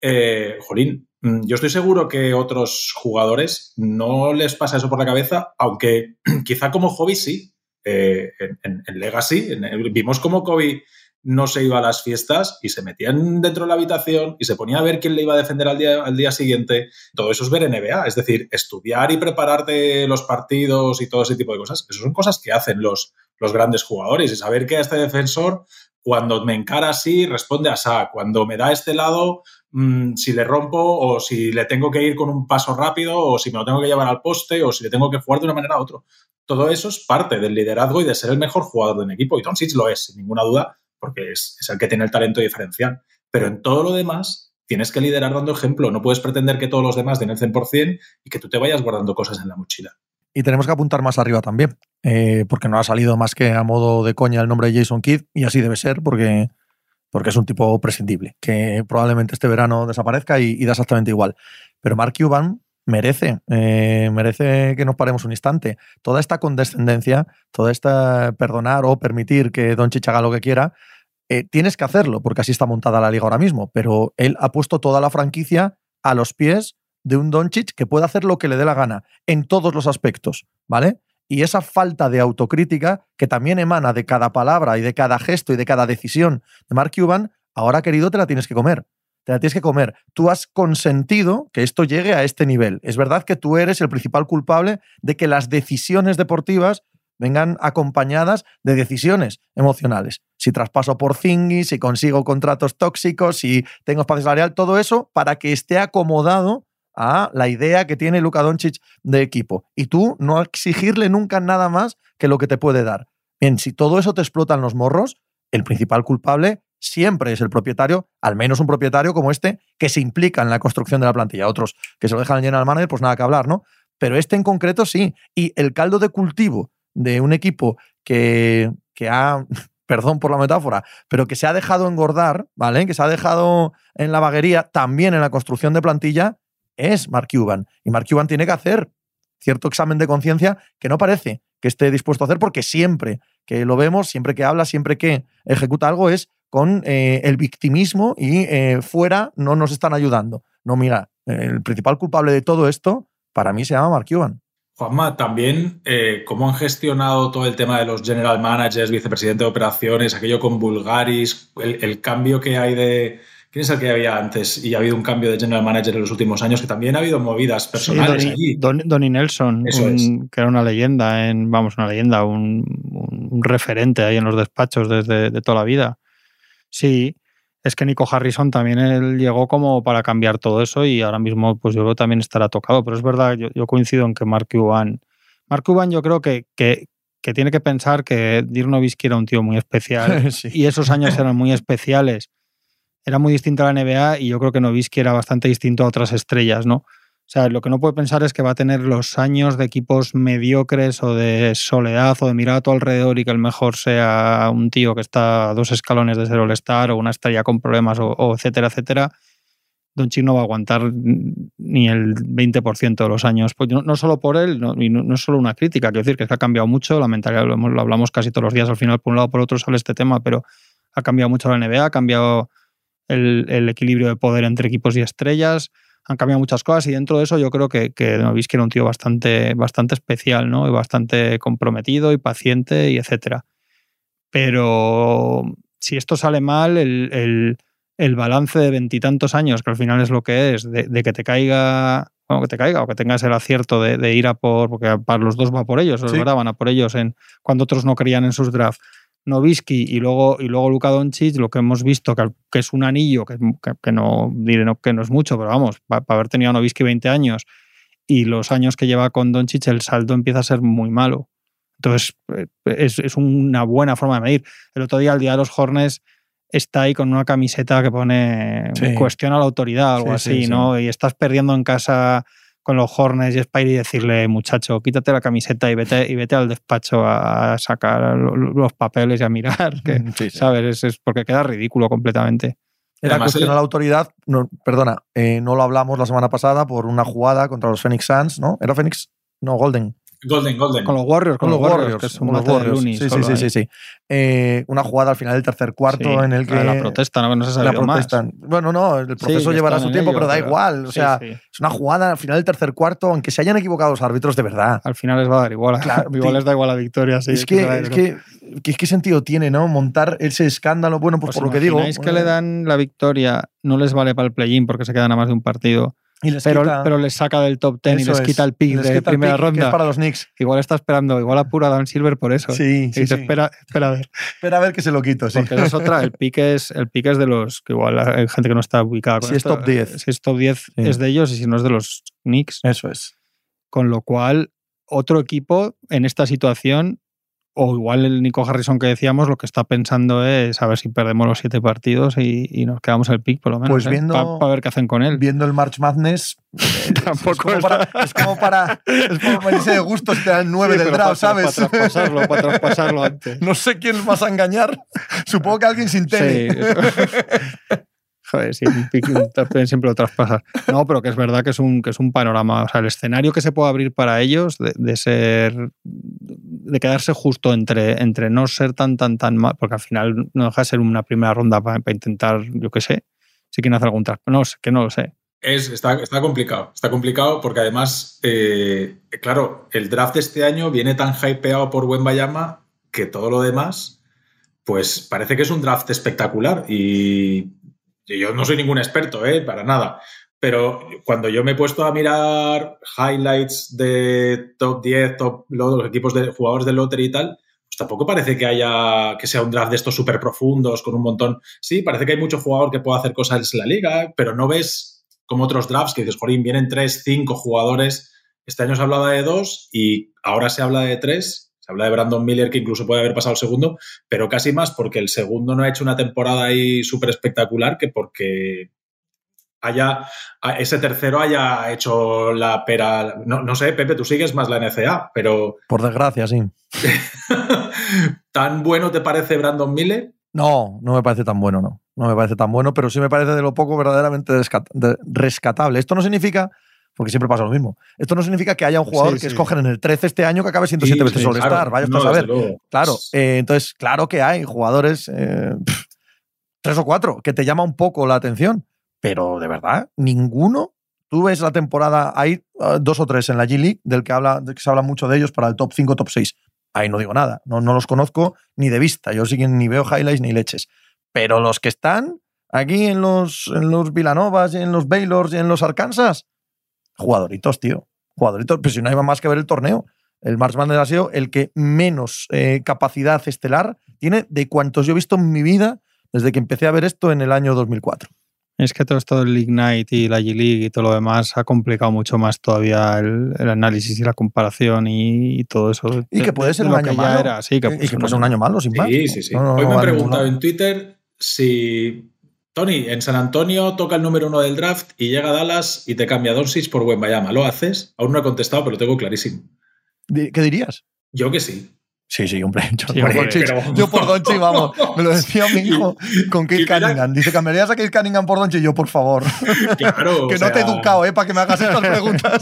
eh, jolín, yo estoy seguro que otros jugadores no les pasa eso por la cabeza, aunque (clears throat) quizá como hobby sí. Eh, en, en, Legacy vimos como Kobe no se iba a las fiestas y se metían dentro de la habitación y se ponía a ver quién le iba a defender al día, al día siguiente. Todo eso es ver NBA, es decir, estudiar y prepararte los partidos y todo ese tipo de cosas. Eso son cosas que hacen los, los grandes jugadores y saber que a este defensor, cuando me encara así, responde a esa. Cuando me da este lado, mmm, si le rompo o si le tengo que ir con un paso rápido o si me lo tengo que llevar al poste o si le tengo que jugar de una manera a otra. Todo eso es parte del liderazgo y de ser el mejor jugador de un equipo. Y Doncic lo es, sin ninguna duda, porque es, es, el que tiene el talento diferencial. Pero en todo lo demás, tienes que liderar dando ejemplo. No puedes pretender que todos los demás den el 100% y que tú te vayas guardando cosas en la mochila. Y tenemos que apuntar más arriba también, eh, porque no ha salido más que a modo de coña el nombre de Jason Kidd, y así debe ser, porque, porque es un tipo prescindible, que probablemente este verano desaparezca y, da exactamente igual. Pero Mark Cuban merece, eh, merece que nos paremos un instante. Toda esta condescendencia, toda esta perdonar o permitir que Don haga lo que quiera, eh, tienes que hacerlo, porque así está montada la liga ahora mismo, pero él ha puesto toda la franquicia a los pies de un Doncic que puede hacer lo que le dé la gana en todos los aspectos, ¿vale? Y esa falta de autocrítica que también emana de cada palabra y de cada gesto y de cada decisión de Mark Cuban, ahora querido te la tienes que comer. Tienes que comer. Tú has consentido que esto llegue a este nivel. Es verdad que tú eres el principal culpable de que las decisiones deportivas vengan acompañadas de decisiones emocionales. Si traspaso por Zingy, si consigo contratos tóxicos, si tengo espacio salarial, todo eso para que esté acomodado a la idea que tiene Luka Doncic de equipo. Y tú no exigirle nunca nada más que lo que te puede dar. Bien, si todo eso te explota en los morros, el principal culpable siempre es el propietario, al menos un propietario como este, que se implica en la construcción de la plantilla. Otros que se lo dejan al manager, pues nada que hablar, ¿no? Pero este en concreto sí. Y el caldo de cultivo de un equipo que, que ha, (laughs) perdón por la metáfora, pero que se ha dejado engordar, ¿vale? Que se ha dejado en la vaguería, también en la construcción de plantilla, es Mark Cuban. Y Mark Cuban tiene que hacer cierto examen de conciencia que no parece que esté dispuesto a hacer, porque siempre que lo vemos, siempre que habla, siempre que ejecuta algo, es con eh, el victimismo y eh, fuera no nos están ayudando. No, mira, el principal culpable de todo esto, para mí, se llama Mark Cuban. Juanma, también eh, cómo han gestionado todo el tema de los general managers, vicepresidente de operaciones, aquello con Bulgaris, el, cambio que hay de... ¿Quién es el que había antes? Y ha habido un cambio de general manager en los últimos años, que también ha habido movidas personales allí. Donny Nelson, que era una leyenda, en, vamos, una leyenda, un, referente ahí en los despachos desde de toda la vida. Sí, es que Nico Harrison también él llegó como para cambiar todo eso y ahora mismo pues yo creo que también estará tocado. Pero es verdad, yo, coincido en que Mark Cuban, Mark Cuban yo creo que, que, tiene que pensar que Dirk Nowitzki era un tío muy especial (laughs) y esos años eran muy especiales. Era muy distinto a la NBA y yo creo que Nowitzki era bastante distinto a otras estrellas, ¿no? O sea, lo que no puede pensar es que va a tener los años de equipos mediocres o de soledad o de mirar a tu alrededor y que el mejor sea un tío que está a dos escalones de ser All-Star o una estrella con problemas o, etcétera, etcétera. Don no va a aguantar ni el 20% de los años. Pues no, solo por él, no, y no, es solo una crítica, quiero decir que, es que ha cambiado mucho, la mentalidad lo, lo, hablamos casi todos los días, al final por un lado por otro sale este tema, pero ha cambiado mucho la NBA, ha cambiado el, el equilibrio de poder entre equipos y estrellas, han cambiado muchas cosas y dentro de eso yo creo que, que que era un tío bastante, bastante especial, ¿no? Y bastante comprometido y paciente y etcétera. Pero si esto sale mal, el, balance de veintitantos años, que al final es lo que es, de, que te caiga, bueno, que te caiga o que tengas el acierto de, ir a por, porque para los dos va por ellos, los van a por ellos en, cuando otros no creían en sus drafts. Novisky y luego, y luego Luka Doncic, lo que hemos visto, que, es un anillo, que, no diré que no es mucho, pero vamos, para haber tenido a Novisky 20 años y los años que lleva con Doncic, el saldo empieza a ser muy malo. Entonces, eh, es, una buena forma de medir. El otro día, el día de los Hornets, está ahí con una camiseta que pone cuestiona la autoridad, algo así, ¿no? Y estás perdiendo en casa con los Hornets y Spidey y decirle, muchacho, quítate la camiseta y vete, y vete al despacho a sacar los papeles y a mirar, que, ¿sabes? Es, porque queda ridículo completamente. Era cuestión a la autoridad, no, perdona, eh, no lo hablamos la semana pasada por una jugada contra los Phoenix Suns, ¿no? ¿Era Phoenix? No, Golden. Golden, Golden. Con los Warriors, con, los, Warriors, que es un los Warriors. sí, sí, sí, sí, sí, eh, una jugada al final del tercer cuarto en el que. La protesta, no, no se sabe más. Bueno, no, el proceso llevará su tiempo, pero da igual. O sea, es una jugada al final del tercer cuarto, aunque se hayan equivocado los árbitros de verdad. Al final les va a dar igual. Claro, (laughs) igual les da igual la victoria. es, que, es que, ¿qué sentido tiene, no? Montar ese escándalo. Bueno, pues, por lo que digo. Es que le dan la victoria, no les vale para el play-in porque se quedan a más de un partido pero, pero les saca del top 10 y les quita el pick de primera ronda. es para los Knicks. Igual está esperando, igual apura Dan Silver por eso. Sí, sí, Espera, espera a ver. Espera a ver que se lo quito, sí. Porque es otra, el pick es, el pick es de los, que igual hay gente que no está ubicada con Si es top 10. Si es top 10 es de ellos y si no es de los Knicks. Eso es. Con lo cual, otro equipo en esta situación o igual el Nico Harrison que decíamos lo que está pensando es a ver si perdemos los siete partidos y, nos quedamos el pick por lo menos. Pues ¿eh? viendo, para ver qué hacen con él. Viendo el March Madness, eh, Tampoco (laughs) es, como es- para, es como para. Es como para irse de gusto si te dan nueve Sí, del draft, ¿sabes? Para traspasarlo, para traspasarlo (laughs) antes. No sé quién vas a engañar. Supongo que alguien sin tele. Sí. (laughs) Joder, sí, un pick un siempre lo traspasas. No, pero que es verdad que es un, que es un panorama. O sea, el escenario que se puede abrir para ellos de, de ser. De quedarse justo entre, entre no ser tan, tan, tan mal. Porque al final no deja de ser una primera ronda para, intentar, yo qué sé, si quieren hacer algún traspaso. No, que no lo sé. Es, está, está complicado. Está complicado porque además, eh, claro, el draft de este año viene tan hypeado por Wembayama que todo lo demás, pues parece que es un draft espectacular. Y yo no soy ningún experto, ¿eh? Para nada. Pero cuando yo me he puesto a mirar highlights de top 10, top, los equipos de jugadores de lottery y tal, pues tampoco parece que haya que sea un draft de estos súper profundos con un montón. Sí, parece que hay mucho jugador que puede hacer cosas en la liga, pero no ves como otros drafts que dices, Jorín, vienen tres, cinco jugadores. Este año se hablaba de dos y ahora se habla de tres. Se habla de Brandon Miller, que incluso puede haber pasado el segundo, pero casi más porque el segundo no ha hecho una temporada ahí súper espectacular que porque haya ese tercero haya hecho la pera. No, no, sé, Pepe, tú sigues más la NCA, pero. (laughs) Por desgracia, sí. ¿Tan bueno te parece Brandon Miller? No, no me parece tan bueno, no. No me parece tan bueno, pero sí me parece de lo poco verdaderamente rescatable. Esto no significa, porque siempre pasa lo mismo, esto no significa que haya un jugador sí, que escogen en el 13 este año que acabe siendo 7 sí, veces sí, All-Star. Claro. Vaya no, a saber. Claro, eh, entonces, claro que hay jugadores, eh, pff, tres o cuatro, que te llama un poco la atención, pero de verdad, ninguno. Tú ves la temporada, hay uh, dos o tres en la G-League, del que, habla, de que se habla mucho de ellos para el top 5, top 6. Ahí no digo nada, no, no los conozco ni de vista, yo sí que ni veo highlights ni leches. Pero los que están aquí en los, en los Villanovas y en los Baylors y en los Arkansas, jugadoritos, tío. Jugadoritos, pero si no hay más que ver el torneo. El March Madness ha sido el que menos eh, capacidad estelar tiene de cuantos yo he visto en mi vida desde que empecé a ver esto en el año 2004. Es que todo esto del Ignite y la G-League y todo lo demás ha complicado mucho más todavía el, el análisis y la comparación y, y, todo eso. Y que puede ser un año malo. Era, sí, que y, que puede ser un año malo, sin sí, más. Sí, sí, sí. No, no, Hoy me han preguntado en Twitter si Tony, en San Antonio toca el número uno del draft y llega a Dallas y te cambia Doncic por Wembayama. ¿Lo haces? Aún no he contestado, pero lo tengo clarísimo. ¿Qué dirías? Yo que sí. Sí, sí, hombre. Yo, Sí, por, pero- yo por Doncic, vamos. Me lo decía mi hijo (laughs) con Kate Cunningham. Dice, ¿cambiarías a Kate Cunningham por Doncic? Yo, por favor. (laughs) Claro. que no te he educado, ¿eh? Para que me hagas estas (laughs) preguntas.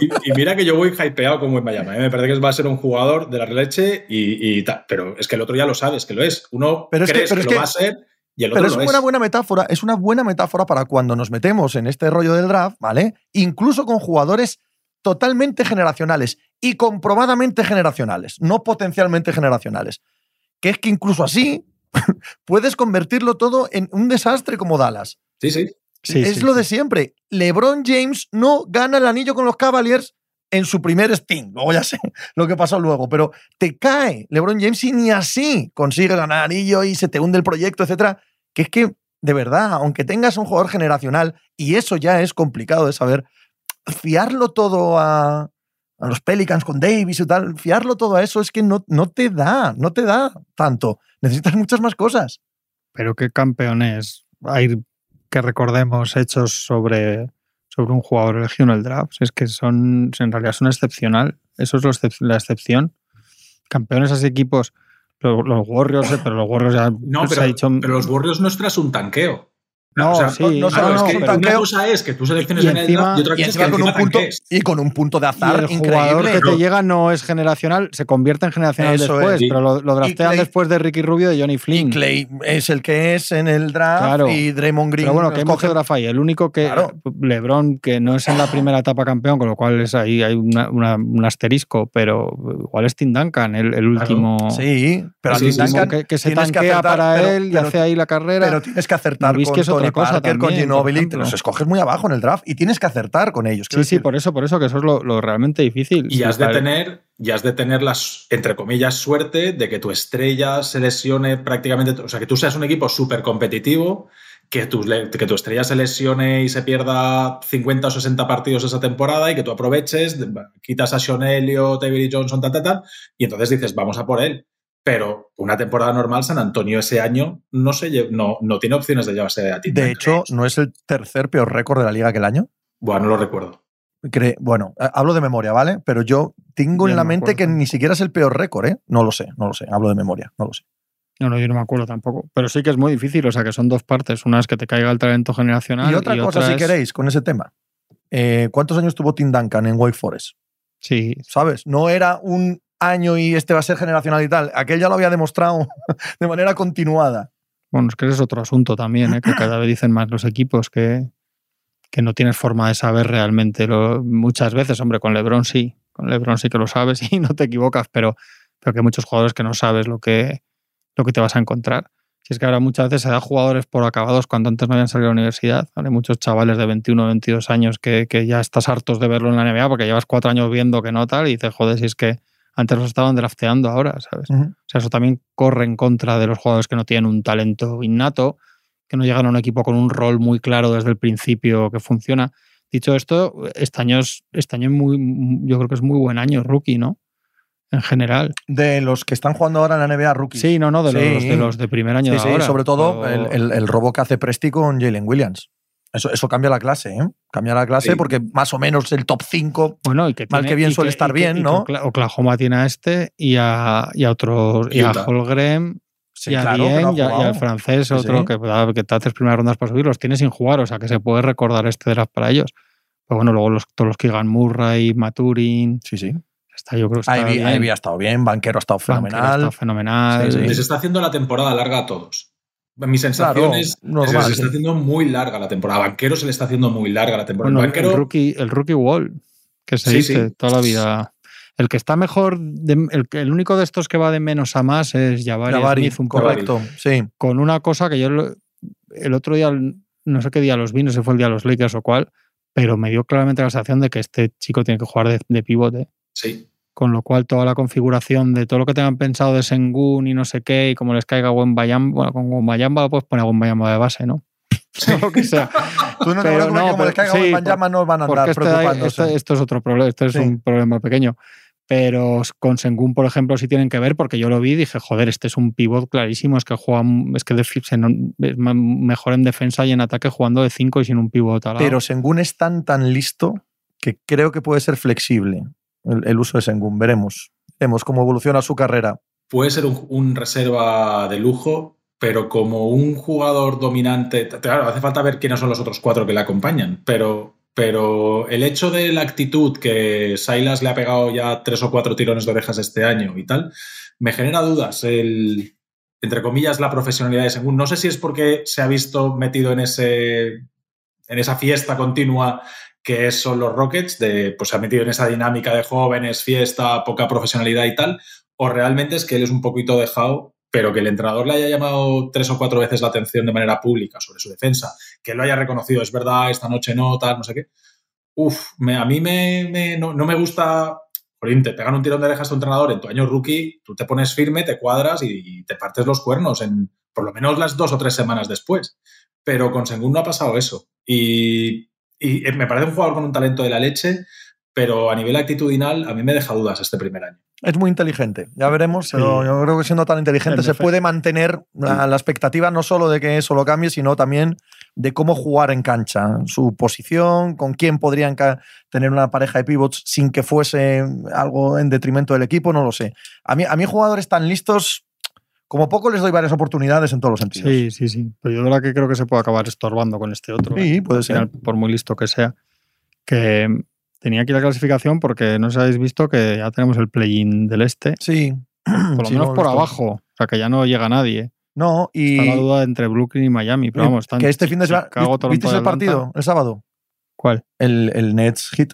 Y, y mira que yo voy hypeado con Wembayama. ¿eh? Me parece que va a ser un jugador de la leche y, y tal. Pero es que el otro ya lo sabes que lo es. Uno Pero es que- crees pero que, es lo que- va a ser Pero es una es. buena metáfora, es una buena metáfora para cuando nos metemos en este rollo del draft, ¿vale? Incluso con jugadores totalmente generacionales y comprobadamente generacionales, no potencialmente generacionales. Que es que incluso así (laughs) puedes convertirlo todo en un desastre como Dallas. Sí, sí. Sí, es sí, lo sí. de siempre. LeBron James no gana el anillo con los Cavaliers en su primer Sting. Luego ya sé (laughs) lo que pasó luego, pero te cae LeBron James y ni así consigues ganar anillo y se te hunde el proyecto, etcétera. Que es que, de verdad, aunque tengas un jugador generacional, y eso ya es complicado de saber, fiarlo todo a, a los Pelicans con Davis y tal, fiarlo todo a eso es que no, no te da, no te da tanto. Necesitas muchas más cosas. Pero qué campeones hay que recordemos hechos sobre, sobre un jugador elegido en el draft. Es que son, en realidad son excepcional. Eso es lo excep- la excepción. Campeones así equipos, los, los Warriors, eh, pero los Warriors ya No, se pero, ha dicho. pero los Warriors no es tras un tanqueo. No, O sea, sí, no Claro, no, es no, que un una cosa es que tú selecciones Y en el encima- y otra Y cosa es encima que con un punto y con un punto de y azar el jugador que te ¿no? llega no es generacional, se convierte en generacional Eso después, es. pero lo, lo draftean Clay- después de Ricky Rubio y de Johnny Y Flynn. Clay es el que es en el draft Claro. y Draymond Green Pero bueno, que draft ahí. El único que. Claro. LeBron, que no es en la primera etapa campeón, con lo cual es ahí hay una- una- un asterisco, pero igual es Tim Duncan, el, el último. Sí, pero Sí, a sí, Tim. Duncan que, que se tanquea acertar, para pero- él y pero- hace ahí la carrera. pero tienes que acertar con es Tony cosa Parker, con también, por Ginobili, los escoges muy abajo en el draft y tienes que acertar con ellos. sí, sí, por eso, por eso, que eso es lo, lo realmente difícil. Y has de tener, y has de tener las, entre comillas, suerte de que tu estrella se lesione prácticamente, o sea, que tú seas un equipo súper competitivo, que tu, que tu estrella se lesione y se pierda 50 o 60 partidos esa temporada y que tú aproveches, quitas a Sean Elliott, Avery Johnson, ta, ta, ta, y entonces dices, vamos a por él. Pero una temporada normal, San Antonio ese año no, se no, no tiene opciones de llevarse a ti. De hecho, ¿no es el tercer peor récord de la liga aquel año? Bueno, no lo recuerdo. bueno, hablo de memoria, ¿vale? Pero yo tengo en la mente que ni siquiera es el peor récord, ¿eh? No lo sé, no lo sé. Hablo de memoria, no lo sé. No, no, yo no me acuerdo tampoco. Pero sí que es muy difícil, o sea, que son dos partes. Una es que te caiga el talento generacional. Y otra cosa, si queréis, con ese tema. Eh, ¿Cuántos años tuvo Tim Duncan en Wake Forest? Sí. ¿Sabes? No era un año y este va a ser generacional y tal. Aquel ya lo había demostrado (laughs) de manera continuada. Bueno, es que ese es otro asunto también, ¿eh? que cada vez dicen más los equipos que, que no tienes forma de saber realmente. Lo, muchas veces, hombre, con LeBron sí, con LeBron sí que lo sabes (laughs) y no te equivocas, pero, pero que hay muchos jugadores que no sabes lo que, lo que te vas a encontrar. Si es que ahora muchas veces se da jugadores por acabados cuando antes no habían salido a la universidad. Hay muchos chavales de 21 o 22 años que, que, ya estás hartos de verlo en la NBA porque llevas cuatro años viendo que no tal y dices, joder, si es que antes los estaban drafteando ahora, ¿sabes? O sea, eso también corre en contra de los jugadores que no tienen un talento innato, que no llegan a un equipo con un rol muy claro desde el principio que funciona. Dicho esto, este año, es, este año muy, yo creo que es muy buen año rookie, ¿no? En general. De los que están jugando ahora en la NBA rookie. Sí, no, no, de, los, de los de primer año. Sí, sí, sobre todo el, el, robo que hace Presti con Jalen Williams. Eso, eso, cambia la clase, ¿eh? Cambia la clase porque más o menos el top 5, bueno, y que mal que bien suele estar bien, ¿no? Oklahoma tiene a este y a, y a otros, y a Holgren, y, a claro, y, al francés, otro que, que te haces primeras rondas para subir, los tiene sin jugar, o sea que se puede recordar este draft para ellos. Pero bueno, luego los, todos los que Keegan Murray, Maturin. Sí, sí. Está, yo creo que está Ivy, bien. Ivy ha estado bien, Banquero ha estado fenomenal. Banquero ha estado fenomenal. Sí, sí. Les está haciendo la temporada larga a todos. Mi sensación es que se está haciendo muy larga la temporada. Banquero se le está haciendo muy larga la temporada. Bueno, Banquero, el, rookie, el rookie wall, que se sí, dice sí. toda la vida. El que está mejor, de, el, el, único de estos que va de menos a más es Jabari, Jabari Smith, un correcto, sí. Con una cosa que yo el otro día, no sé qué día los vi, no sé si fue el día de los Lakers o cuál, pero me dio claramente la sensación de que este chico tiene que jugar de, de pivote. Sí. Con lo cual, toda la configuración de todo lo que tengan pensado de Sengun y no sé qué, y como les caiga Wembayamba, bueno, con Wembayamba pues poner Wembayamba de base, ¿no? (laughs) lo que sea. (laughs) Tú no te pero, no, como les caiga sí, Wembayamba no van a andar este, preocupándose. Este, esto es otro problema, esto es sí. un problema pequeño. Pero con Sengun, por ejemplo, sí tienen que ver, porque yo lo vi y dije, joder, este es un pivot clarísimo, es que juega, es que es mejor en defensa y en ataque jugando de 5 y sin un pivot al lado. Pero Sengun es tan, tan listo que creo que puede ser flexible el, uso de Sengun. Veremos. Veremos cómo evoluciona su carrera. Puede ser un, un, reserva de lujo, pero como un jugador dominante. Claro, hace falta ver quiénes son los otros cuatro que le acompañan, pero, pero el hecho de la actitud que Silas le ha pegado ya tres o cuatro tirones de orejas este año y tal, me genera dudas. El, entre comillas, la profesionalidad de Sengun. No sé si es porque se ha visto metido en ese en esa fiesta continua que son los Rockets, de, pues se ha metido en esa dinámica de jóvenes, fiesta, poca profesionalidad y tal, o realmente es que él es un poquito dejado, pero que el entrenador le haya llamado tres o cuatro veces la atención de manera pública sobre su defensa, que lo haya reconocido, es verdad, esta noche no, tal, no sé qué. Uf, me, a mí me, me no, no, me gusta, Jorín, te pegan un tirón de orejas a tu entrenador en tu año rookie, tú te pones firme, te cuadras y, y te partes los cuernos en por lo menos las dos o tres semanas después. Pero con Sengun no ha pasado eso. Y y me parece un jugador con un talento de la leche, pero a nivel actitudinal a mí me deja dudas este primer año. Es muy inteligente, ya veremos, sí. pero yo creo que siendo tan inteligente se puede mantener la, la, expectativa no solo de que eso lo cambie, sino también de cómo jugar en cancha, su posición, con quién podrían tener una pareja de pivots sin que fuese algo en detrimento del equipo, no lo sé. A mí, a mí jugadores tan listos como poco les doy varias oportunidades en todos los sentidos. Sí, sí, sí. Pero yo de verdad que creo que se puede acabar estorbando con este otro. Sí, ¿eh? puede Al ser. Por muy listo que sea. Que tenía aquí la clasificación porque no si habéis visto que ya tenemos el play-in del este. Sí. (clears throat) Por lo Sí, menos lo por visto. abajo. O sea, que ya no llega nadie. No, y. Está la duda entre Brooklyn y Miami. Pero vamos, están que este fin de semana. ¿Viste el partido el sábado? ¿Cuál? El, el Nets hit.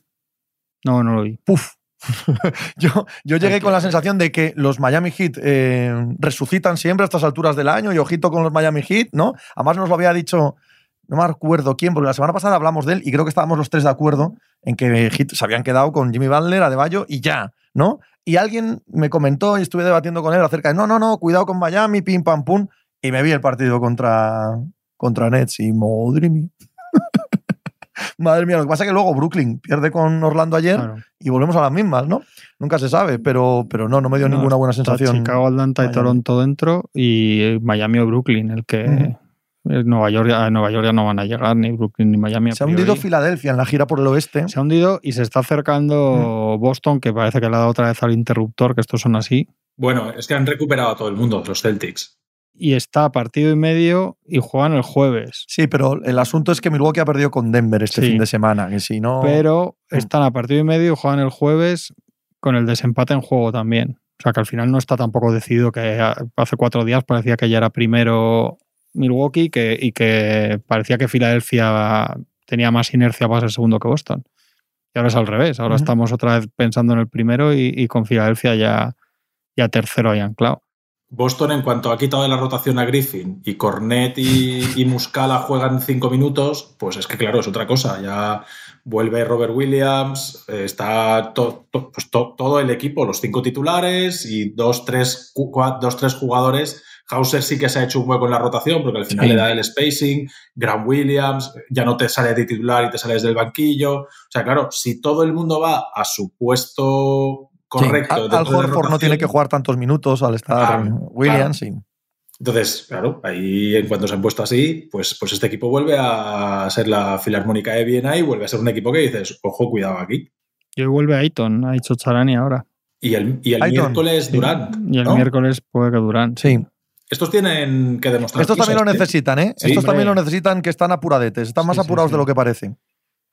No, no lo vi. Puf. (laughs) yo, yo llegué con la sensación de que los Miami Heat eh, resucitan siempre a estas alturas del año y ojito con los Miami Heat, ¿no? Además nos lo había dicho, no me acuerdo quién, porque la semana pasada hablamos de él y creo que estábamos los tres de acuerdo en que Heat se habían quedado con Jimmy Butler, Adebayo y ya, ¿no? Y alguien me comentó y estuve debatiendo con él acerca de, no, no, no, cuidado con Miami, pim, pam, pum, y me vi el partido contra, contra Nets y madre mía. Madre mía, lo que pasa es que luego Brooklyn pierde con Orlando ayer Claro. y volvemos a las mismas, ¿no? Nunca se sabe, pero, pero no, no me dio No, ninguna buena sensación. Chicago, Atlanta y Miami. Toronto dentro y eh, Miami o Brooklyn, el que eh, Nueva York, a Nueva York ya no van a llegar, ni Brooklyn ni Miami. Se ha hundido Filadelfia en la gira por el oeste. Se ha hundido y se está acercando Boston, que parece que le ha dado otra vez al interruptor, que estos son así. Bueno, es que han recuperado a todo el mundo, los Celtics. Y está a partido y medio y juegan el jueves. Sí, pero el asunto es que Milwaukee ha perdido con Denver este Sí. fin de semana, que si no... Pero Mm. están a partido y medio y juegan el jueves con el desempate en juego también. O sea que al final no está tampoco decidido que hace cuatro días parecía que ya era primero Milwaukee que, y que parecía que Filadelfia tenía más inercia para ser segundo que Boston. Y ahora es al revés. Ahora estamos otra vez pensando en el primero y, y con Filadelfia ya, ya tercero ahí anclado. Boston, en cuanto ha quitado de la rotación a Griffin y Cornet y, y Muscala juegan cinco minutos, pues es que claro, es otra cosa. Ya vuelve Robert Williams, eh, está to- to- pues to- todo el equipo, los cinco titulares y dos tres, dos, tres jugadores. Hauser sí que se ha hecho un hueco en la rotación porque al final Sí. le da el spacing. Graham Williams ya no te sale de titular y te sales del banquillo. O sea, claro, si todo el mundo va a su puesto correcto. Al, dentro Al Horford no tiene que jugar tantos minutos al estar Claro, Williams. sí. Entonces, claro, ahí en cuanto se han puesto así, pues, pues este equipo vuelve a ser la Filarmónica de Viena y vuelve a ser un equipo que dices, ojo, cuidado aquí. Y hoy vuelve Ayton, ha dicho Charani ahora. Y el, y el miércoles Sí. Durant. Y el ¿no? miércoles puede que Durant. Sí. Estos tienen que demostrar. Estos también lo ¿eh? necesitan, ¿eh? Sí, Estos también lo necesitan que están apuradetes. Están más Sí, sí, apurados sí. de lo que parece.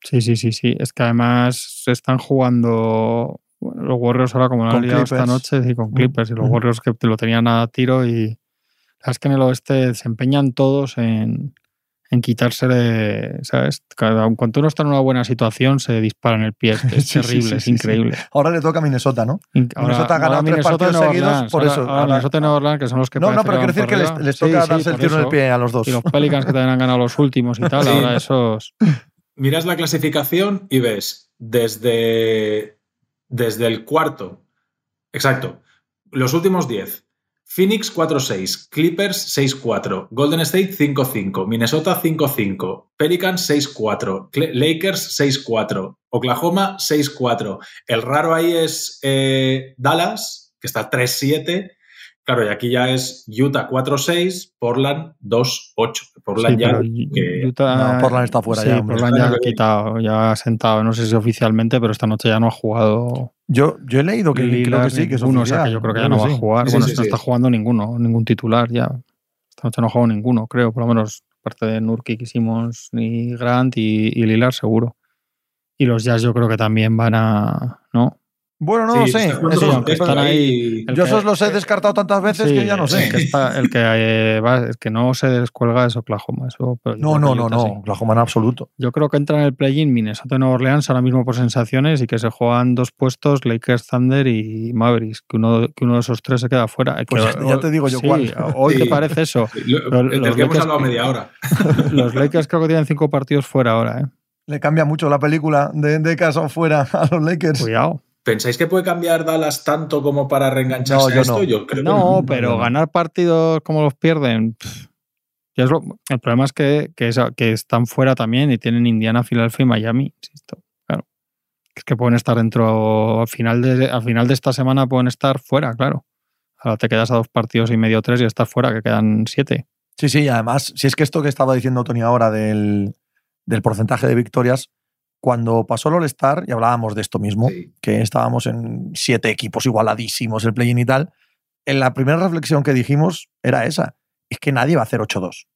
Sí, sí, sí, sí. Es que además se están jugando bueno, los Warriors ahora como lo han liado esta noche y con Mm, Clippers. Y los mm. Warriors que te lo tenían a tiro y es que en el oeste se empeñan todos en, en quitarse de, ¿sabes? Cada, cuando uno está en una buena situación se dispara en el pie. Es, (laughs) es Sí, sí, terrible, sí, es sí, increíble. Ahora le toca a Minnesota, ¿no? In- Minnesota ha ganado tres partidos seguidos, Orleans. por Ahora- eso. ahora Ahora- Minnesota y Nueva Orleans, que son los que No, no, pero quiero decir que les, toca sí, darse el tiro en el pie a los dos. Y los Pelicans que también han ganado los últimos y tal, Sí. ahora esos... Miras la clasificación y ves desde, desde el cuarto, exacto, los últimos 10. Phoenix 4-6, Clippers 6-4, Golden State 5-5, Minnesota 5-5, Pelicans 6-4, Cle- Lakers 6-4, Oklahoma 6-4. El raro ahí es eh, Dallas, que está 3-7. Claro, y aquí ya es Utah 4-6, Portland 2-8. Portland Sí, ya. que- Utah- No, Portland está fuera sí, ya, hombre. Portland ya ha quitado, ya ha sentado, no sé si oficialmente, pero esta noche ya no ha jugado Yo, yo he leído que creo Lillard que sí, que es ninguno, o sea que yo creo que ya Creo no va a jugar. Sí, bueno, sí, no sí. está jugando ninguno, ningún titular ya. Esta noche no ha jugado ninguno, creo, por lo menos parte de Nurkic y Simmons ni Grant y, y Lillard seguro. Y los Jazz yo creo que también van a, ¿no? Bueno, no Sí, lo está sé. sí, están ahí. Yo que- esos los he descartado tantas veces Sí, que ya no sé. El que, está- el que, eh, va- el que no se descuelga es Oklahoma. Eso, pero No, no, no, no. sí. Oklahoma en absoluto. Yo creo que entra en el play-in Minnesota y Nueva Orleans ahora mismo por sensaciones y que se juegan dos puestos, Lakers, Thunder y Mavericks, que uno, que uno de esos tres se queda fuera. Pues Que- ya te digo yo sí, cuál. Hoy Sí. te parece eso. Lo- Los- los que hemos Lakers- hablado media hora. (laughs) Los Lakers creo que tienen cinco partidos fuera ahora, ¿eh? Le cambia mucho la película de, de casa fuera a los Lakers. Cuidado. ¿Pensáis que puede cambiar Dallas tanto como para reengancharse No, yo a esto? no. Yo creo que No, no, pero ganar partidos como los pierden. pff, ya es lo- el problema es que, que, es- que están fuera también y tienen Indiana, Filadelfia y Miami. Insisto. Claro. Es que pueden estar dentro. Al final, de, al final de esta semana pueden estar fuera, claro. Ahora te quedas a dos partidos y medio, tres y estás fuera, que quedan siete. Sí, sí, y además, si es que esto que estaba diciendo Tony ahora del, del porcentaje de victorias, cuando pasó el All-Star, y hablábamos de esto mismo, Sí. que estábamos en siete equipos igualadísimos, el play-in y tal, en la primera reflexión que dijimos era esa, es que nadie va a hacer 8-2.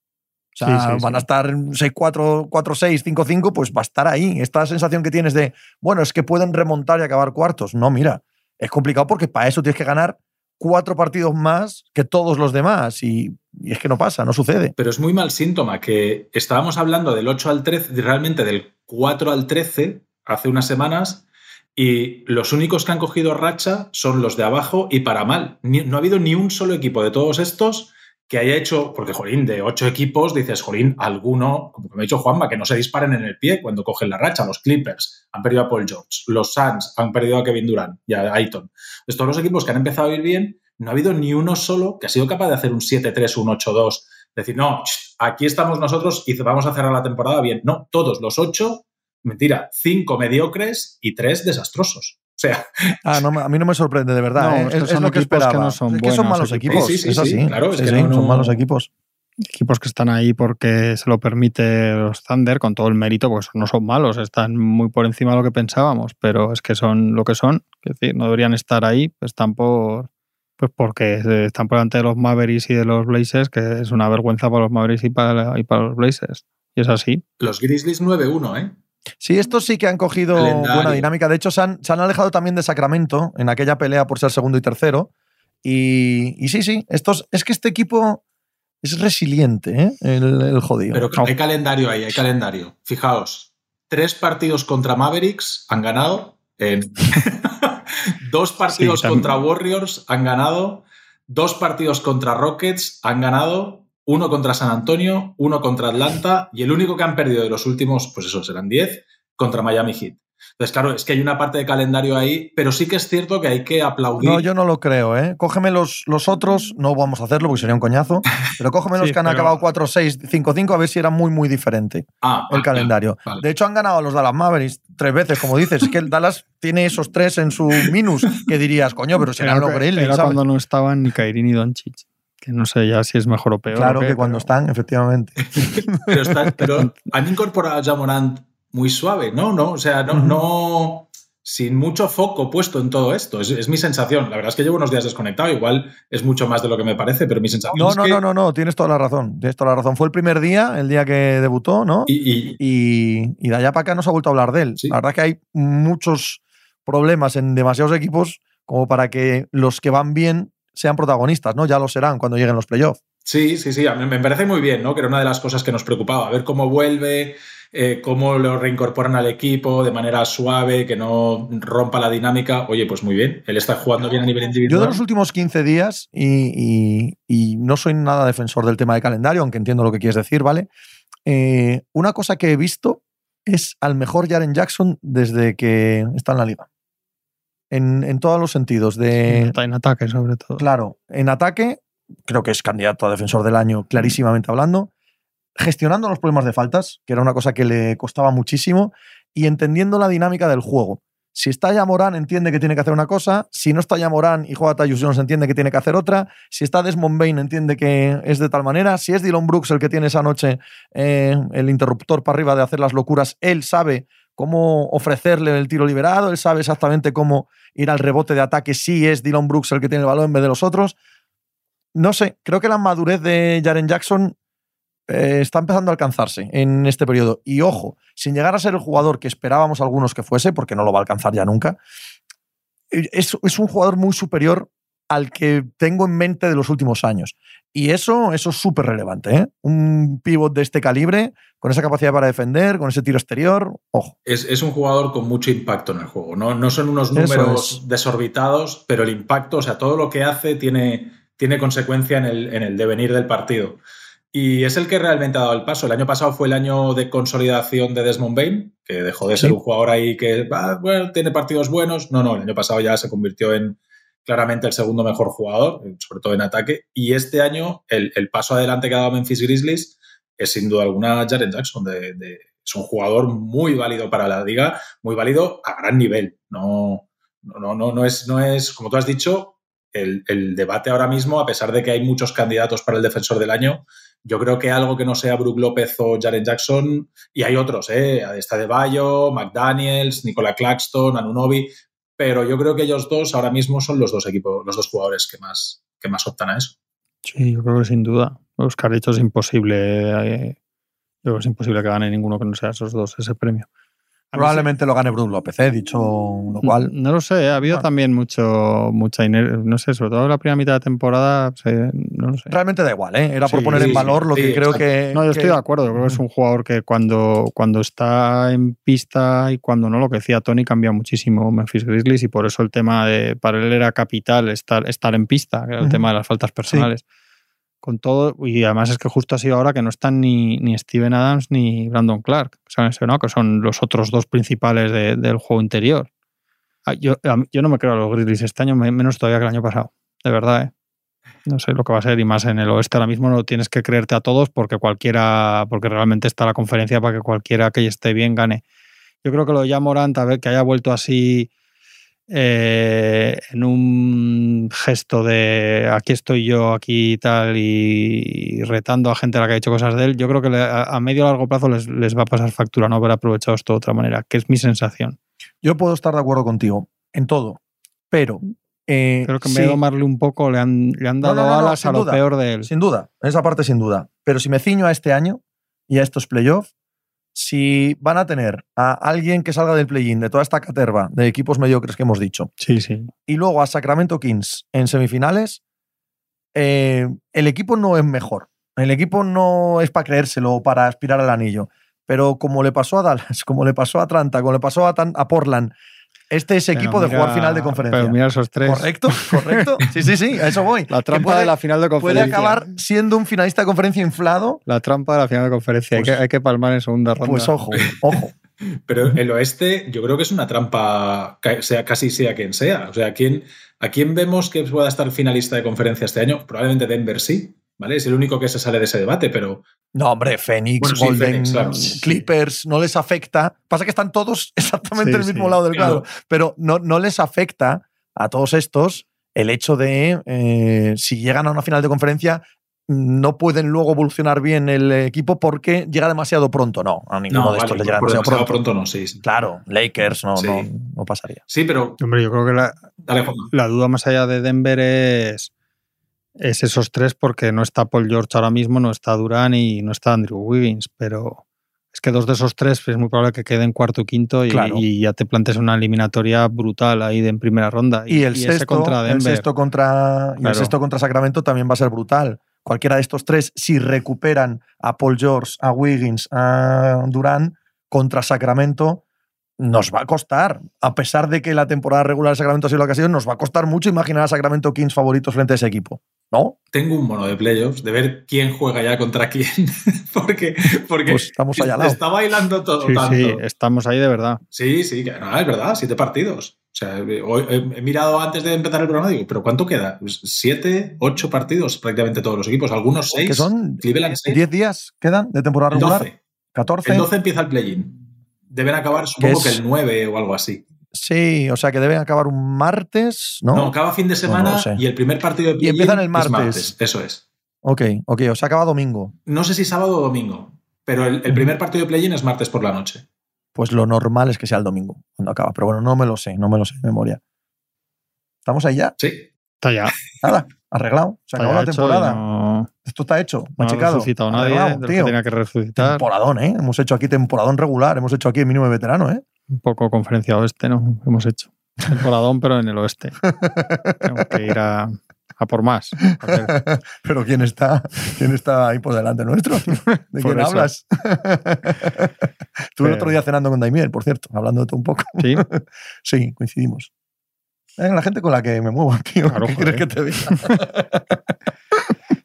O sea, Sí, sí, van a estar 6-4, 4-6, 5-5, pues va a estar ahí. Esta sensación que tienes de, bueno, es que pueden remontar y acabar cuartos. No, mira, es complicado porque para eso tienes que ganar cuatro partidos más que todos los demás. Y, es que no pasa, no sucede. Pero es muy mal síntoma que estábamos hablando del 8 al 13, realmente del 4 al 13 hace unas semanas y los únicos que han cogido racha son los de abajo y para mal. No ha habido ni un solo equipo de todos estos que haya hecho, porque jolín, de ocho equipos dices, jolín, alguno, como me ha dicho Juanma, que no se disparen en el pie cuando cogen la racha. Los Clippers han perdido a Paul George, los Suns han perdido a Kevin Durant y a Aiton. Entonces, todos los equipos que han empezado a ir bien, no ha habido ni uno solo que ha sido capaz de hacer un 7-3, un 8-2 Decir, no, aquí estamos nosotros y vamos a cerrar la temporada bien. No, todos los ocho, mentira, cinco mediocres y tres desastrosos. O sea. Ah, no, a mí no me sorprende, de verdad. ¿eh? es, lo que esperaba. Que no son es que son malos equipos. Sí, sí, es así. claro, es que son malos equipos equipos que están ahí porque se lo permite los Thunder con todo el mérito, pues no son malos, están muy por encima de lo que pensábamos, pero es que son lo que son, es decir, no deberían estar ahí, están por pues porque están por delante de los Mavericks y de los Blazers, que es una vergüenza para los Mavericks y para, y para los Blazers. Y es así. Los Grizzlies 9-1, ¿eh? Sí, estos sí que han cogido buena dinámica. De hecho, se han, se han, alejado también de Sacramento en aquella pelea por ser segundo y tercero. Y, y sí, sí, estos, es que este equipo es resiliente, ¿eh? el, jodido. Pero hay calendario ahí, hay calendario. Fijaos, tres partidos contra Mavericks han ganado. (laughs) dos partidos contra Warriors han ganado. Dos partidos contra Rockets han ganado. Uno contra San Antonio, uno contra Atlanta y el único que han perdido de los últimos, pues eso, serán diez, contra Miami Heat. Entonces, claro, es que hay una parte de calendario ahí, pero sí que es cierto que hay que aplaudir. No, yo no lo creo, ¿eh? Cógeme los, los otros, no vamos a hacerlo porque sería un coñazo, (laughs) pero cógeme los que han acabado 4-6, 5-5, a ver si era muy, muy diferente ah, el calendario. De hecho, han ganado a los Dallas Mavericks tres veces, como dices. Es que el Dallas tiene esos tres en su minus, que dirías, coño, pero será lo Era ¿sabes? cuando no estaban ni Kairi ni Doncic que no sé ya si es mejor o peor. Claro que cuando están, efectivamente. (laughs) pero, pero, han incorporado a Jamorant muy suave, ¿no? no o sea, no, no sin mucho foco puesto en todo esto. Es, mi sensación. La verdad es que llevo unos días desconectado, igual es mucho más de lo que me parece, pero mi sensación no, es no, que... No, no, no, tienes toda la razón. Tienes toda la razón. Fue el primer día, el día que debutó, ¿no? Y, y, de allá para acá no se ha vuelto a hablar de él. La verdad es que hay muchos problemas en demasiados equipos como para que los que van bien sean protagonistas, ¿no? Ya lo serán cuando lleguen los playoffs. Sí, sí, sí. A mí me parece muy bien, ¿no? Que era una de las cosas que nos preocupaba, a ver cómo vuelve, eh, cómo lo reincorporan al equipo de manera suave, que no rompa la dinámica. Oye, pues muy bien, él está jugando bien a nivel individual. Yo de los últimos 15 días, y, no soy nada defensor del tema de calendario, aunque entiendo lo que quieres decir, ¿vale? Eh, una cosa que he visto es al mejor Jaren Jackson desde que está en la liga. En, todos los sentidos. De, en ataque, sobre todo. Claro, en ataque, creo que es candidato a defensor del año, clarísimamente hablando gestionando los problemas de faltas, que era una cosa que le costaba muchísimo, y entendiendo la dinámica del juego. Si está ya Morán, entiende que tiene que hacer una cosa. Si no está ya Morán y juega Tyus Jones, entiende que tiene que hacer otra. Si está Desmond Bain, entiende que es de tal manera. Si es Dylan Brooks el que tiene esa noche eh, el interruptor para arriba de hacer las locuras, él sabe cómo ofrecerle el tiro liberado, él sabe exactamente cómo ir al rebote de ataque si es Dylan Brooks el que tiene el balón en vez de los otros. No sé, creo que la madurez de Jaren Jackson eh, está empezando a alcanzarse en este periodo. Y ojo, sin llegar a ser el jugador que esperábamos algunos que fuese, porque no lo va a alcanzar ya nunca, eh, es, es un jugador muy superior al que tengo en mente de los últimos años. Y eso, eso es súper relevante. ¿eh? Un pivot de este calibre, con esa capacidad para defender, con ese tiro exterior, ojo. Es, un jugador con mucho impacto en el juego. No, no son unos números desorbitados, pero el impacto, o sea, todo lo que hace tiene, tiene consecuencia en el, en el devenir del partido. Y es el que realmente ha dado el paso. El año pasado fue el año de consolidación de Desmond Bain, que dejó de ser un jugador ahí que bueno, tiene partidos buenos. No, no, el año pasado ya se convirtió en claramente el segundo mejor jugador, sobre todo en ataque. Y este año el, paso adelante que ha dado Memphis Grizzlies es sin duda alguna Jaren Jackson. De, es un jugador muy válido para la liga, muy válido a gran nivel. No, no, no, no, es, no es, como tú has dicho, el, el debate ahora mismo, a pesar de que hay muchos candidatos para el defensor del año, yo creo que algo que no sea Brook López o Jaren Jackson, y hay otros, ¿eh? está De Bayo, McDaniels, Nicola Claxton, Anunobi, pero yo creo que ellos dos ahora mismo son los dos equipos, los dos jugadores que más, que más optan a eso. Sí, yo creo que sin duda. Oscar, hecho es imposible. Eh, yo creo que es imposible que gane ninguno que no sea esos dos ese premio. Probablemente lo gane Bruce López, ¿eh? dicho lo cual. No, lo sé, ha habido también mucho, mucha no sé, sobre todo en la primera mitad de temporada, no sé. Realmente da igual, ¿eh? Era por poner en valor lo que creo que. No, yo estoy de acuerdo, creo que es un jugador que cuando, cuando está en pista y cuando no, lo que decía Tony cambia muchísimo Memphis Grizzlies y por eso el tema de, para él era capital estar, estar en pista, que era el tema de las faltas personales con todo, y además es que justo ha sido ahora que no están ni, ni Steven Adams ni Brandon Clark, ¿no? que son los otros dos principales del juego interior. Ah, yo, yo no me creo a los Grizzlies este año, menos todavía que el año pasado, de verdad. ¿eh? no sé lo que va a ser y más en el oeste ahora mismo no tienes que creerte a todos porque cualquiera, porque realmente está la conferencia para que cualquiera que esté bien gane. Yo creo que lo de Morant, a ver, que haya vuelto así eh, en un gesto de aquí estoy yo, aquí y tal, y, retando a gente a la que ha hecho cosas de él, yo creo que a, medio o largo plazo les, les, va a pasar factura no haber aprovechado esto de otra manera, que es mi sensación. Yo puedo estar de acuerdo contigo en todo, pero eh, Creo que en vez de domarle un poco, le han, le han dado alas a lo peor de él. Sin duda, en esa parte sin duda. Pero si me ciño a este año y a estos playoffs, si van a tener a alguien que salga del play-in de toda esta caterva de equipos mediocres que hemos dicho, sí, sí. y luego a Sacramento Kings en semifinales, eh, el equipo no es mejor. El equipo no es para creérselo o para aspirar al anillo. Pero como le pasó a Dallas, (laughs) como le pasó a Atlanta, como le pasó a, a Portland, este es equipo de jugar final de conferencia. Pero mira esos tres. Correcto, correcto. Sí, sí, sí, a eso voy. (laughs) La trampa de la final de conferencia. Puede acabar siendo un finalista de conferencia inflado. La trampa de la final de conferencia. hay, pues que, palmar en segunda ronda. Pues ojo, ojo. (laughs) Pero el oeste, yo creo que es una trampa, sea casi sea quien sea. O sea, ¿a quién, ¿a quién vemos que pueda estar finalista de conferencia este año? Probablemente Denver sí, ¿vale? Es el único que se sale de ese debate, pero. No, hombre, Phoenix, Golden, Clippers, no les afecta. Pasa que están todos (laughs) exactamente en el mismo lado del cuadro, pero no, no les afecta a todos estos el hecho de eh, si llegan a una final de conferencia no pueden luego evolucionar bien el equipo porque llega demasiado pronto. No, a ninguno de estos le llega demasiado, pronto. pronto. no, sí, Claro, Lakers no, no, no, pasaría. Sí, pero. Hombre, yo creo que la, la duda más allá de Denver es es esos tres porque no está Paul George ahora mismo, no está Durán y no está Andrew Wiggins, pero es que dos de esos tres es muy probable que queden cuarto o quinto y, ya te plantes una eliminatoria brutal ahí de en primera ronda. Y, el, sexto, contra el sexto contra el sexto contra Sacramento también va a ser brutal. Cualquiera de estos tres, si recuperan a Paul George, a Wiggins, a Durán contra Sacramento, nos va a costar. A pesar de que la temporada regular de Sacramento ha sido la que ha sido, nos va a costar mucho imaginar a Sacramento Kings favoritos frente a ese equipo. ¿No? Tengo un mono de playoffs de ver quién juega ya contra quién. (laughs) porque porque pues estamos allá al está bailando todo tanto. Sí, estamos ahí de verdad. Sí, sí, es verdad, siete partidos. O sea, he mirado antes de empezar el programa y digo, ¿pero cuánto queda? Pues siete, ocho partidos prácticamente todos los equipos, algunos seis. ¿Qué son? ¿Diez días quedan de temporada regular? 12. 14. El 12 empieza el play-in. Deben acabar, supongo que el 9 o algo así. Sí, o sea que deben acabar un martes, ¿no? No, cada fin de semana y el primer partido de Y empiezan el martes. Eso es. Ok, ok, o sea, acaba domingo. No sé si sábado o domingo, pero el, primer partido de play-in es martes por la noche. Pues lo normal es que sea el domingo cuando acaba, pero bueno, no me lo sé, no me lo sé de memoria. ¿Estamos ahí ya? Sí. Está ya. Nada, arreglado. Se acabó la temporada. Esto está hecho, machicado. No ha resucitado nadie, tío. que que resucitar. Temporadón, ¿eh? Hemos hecho aquí temporadón regular, hemos hecho aquí el mínimo de veterano, ¿eh? Un poco conferencia oeste, ¿no? Hemos hecho. Temporadón, pero en el oeste. (laughs) Tengo que ir a, por más. (laughs) pero ¿quién está, ¿quién está ahí por delante nuestro? ¿De (laughs) quién hablas? Estuve el otro día cenando con Daimiel, por cierto, hablando de todo un poco. Sí. sí, coincidimos. Es la gente con la que me muevo, tío. ¿Qué quieres que te diga?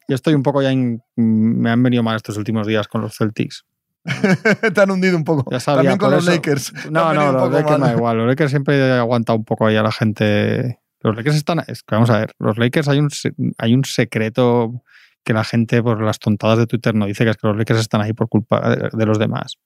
Yo estoy un poco ya Me han venido mal estos últimos días con los Celtics. (laughs) Te han hundido un poco. También con los Lakers. (laughs) No, no, los Lakers da igual. Los Lakers siempre aguantado un poco ahí a la gente. Los Lakers están. vamos a ver, los Lakers hay un, hay un secreto que la gente por las tontadas de Twitter no dice, que es que los Lakers están ahí por culpa de los demás.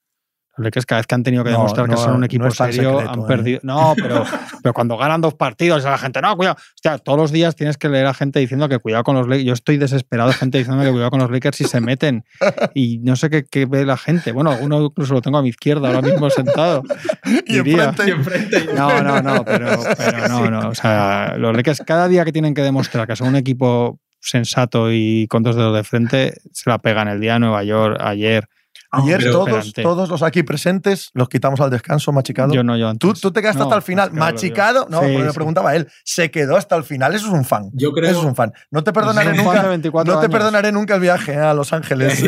Los Lakers cada vez que han tenido que demostrar que son un equipo serio han ¿eh? perdido. No, pero, pero cuando ganan dos partidos, la gente, no, cuidado. Hostia, todos los días tienes que leer a gente diciendo que cuidado con los Lakers. Yo estoy desesperado de gente diciendo que cuidado con los Lakers si se meten. Y no sé qué, ve la gente. Bueno, uno incluso lo tengo a mi izquierda ahora mismo sentado. (laughs) y, enfrente, No, no, no, pero, pero no, no. O sea, los Lakers cada día que tienen que demostrar que son un equipo sensato y con dos dedos de frente, se la pegan el día de Nueva York, ayer. Ayer todos, todos los aquí presentes los quitamos al descanso, machicado. Yo no, yo antes. ¿Tú, te quedaste hasta el final. Machicado, no, porque me preguntaba él. Se quedó hasta el final. Eso es un fan. Yo creo. Eso es un fan. No te perdonaré nunca. No te perdonaré nunca el viaje a Los Ángeles,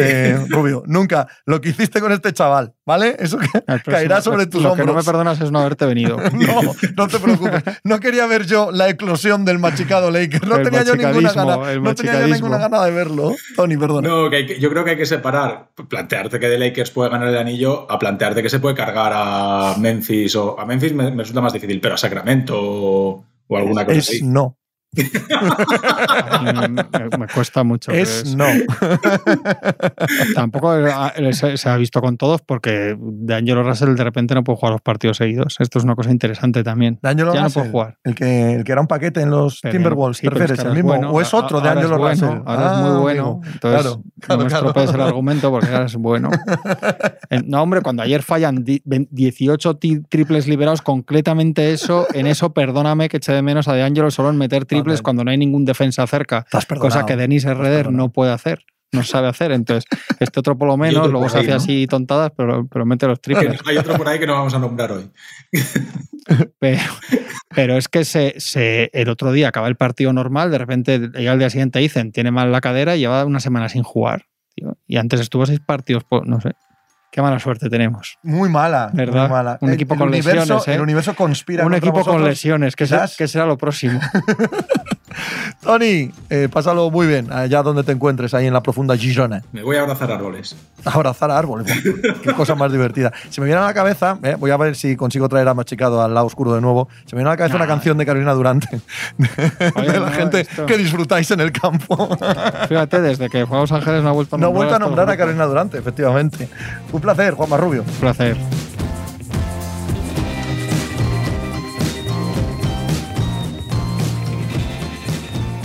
Rubio. Nunca. Lo que hiciste con este chaval, ¿vale? Eso caerá sobre tus hombros. Lo que no me perdonas es no haberte venido. (laughs) no, no te preocupes. No quería ver yo la eclosión del machicado Laker. No tenía yo ninguna gana. No tenía yo ninguna gana de verlo. Tony, perdona. No, yo creo que hay que separar. Plantearte que de Lakers puede ganar el anillo a plantearte que se puede cargar a Memphis o a Memphis me, resulta más difícil, pero a Sacramento o, alguna cosa es, así. No, me, cuesta mucho. Es no. (laughs) Tampoco eh, se, se ha visto con todos porque de Angelo Russell de repente no puede jugar los partidos seguidos. Esto es una cosa interesante también. D'Angelo Ya no Russell, puede jugar. El que, el que era un paquete en los Pero- Timberwolves, sí, ¿te pero es refieres? que ¿El mismo? bueno. ¿O es otro de Ahora es Angelo bueno, Russell? Ahora es Ah, muy bueno. amigo. Entonces, Claro, claro, no claro. el (laughs) argumento porque ahora es bueno. Eh, No, hombre, cuando ayer fallan di- 20 18 ti- triples liberados, concretamente eso, en eso perdóname que eche de menos a De Angelo solo en meter triples Cuando no hay ningún defensa cerca. Cosa que Denis Herreder no puede hacer, no sabe hacer. Entonces, (laughs) este otro por lo menos, luego se hace ¿no? así tontadas, pero, pero mete los triples. Hay otro por ahí que no vamos a nombrar hoy. (laughs) Pero, pero es que se, se- el otro día acaba el partido normal, de repente llega al día siguiente dicen tiene mal la cadera y lleva una semana sin jugar. tío. Y antes estuvo seis partidos, por- no sé. Qué mala suerte tenemos. Muy mala, ¿Verdad? muy mala. Un El- equipo el con universo, lesiones, ¿eh? El universo conspira Un equipo con lesiones, que, será, Quizás- que será lo próximo. (laughs) Tony, eh, pásalo muy bien allá donde te encuentres, ahí en la profunda Girona. Me voy a abrazar árboles. (laughs) Abrazar árboles. Qué cosa más divertida. Se me viene a la cabeza, eh, voy a ver si consigo traer a Machicado al lado oscuro de nuevo. Se me viene a la cabeza una canción de Carolina Durante. De, Oye, de la no, gente esto- que disfrutáis en el campo. Fíjate, desde que Los Ángeles no ha vuelto a No he nombrar vuelto a nombrar a. Carolina Durante, efectivamente. Un placer, Juan Marrubio. Un placer.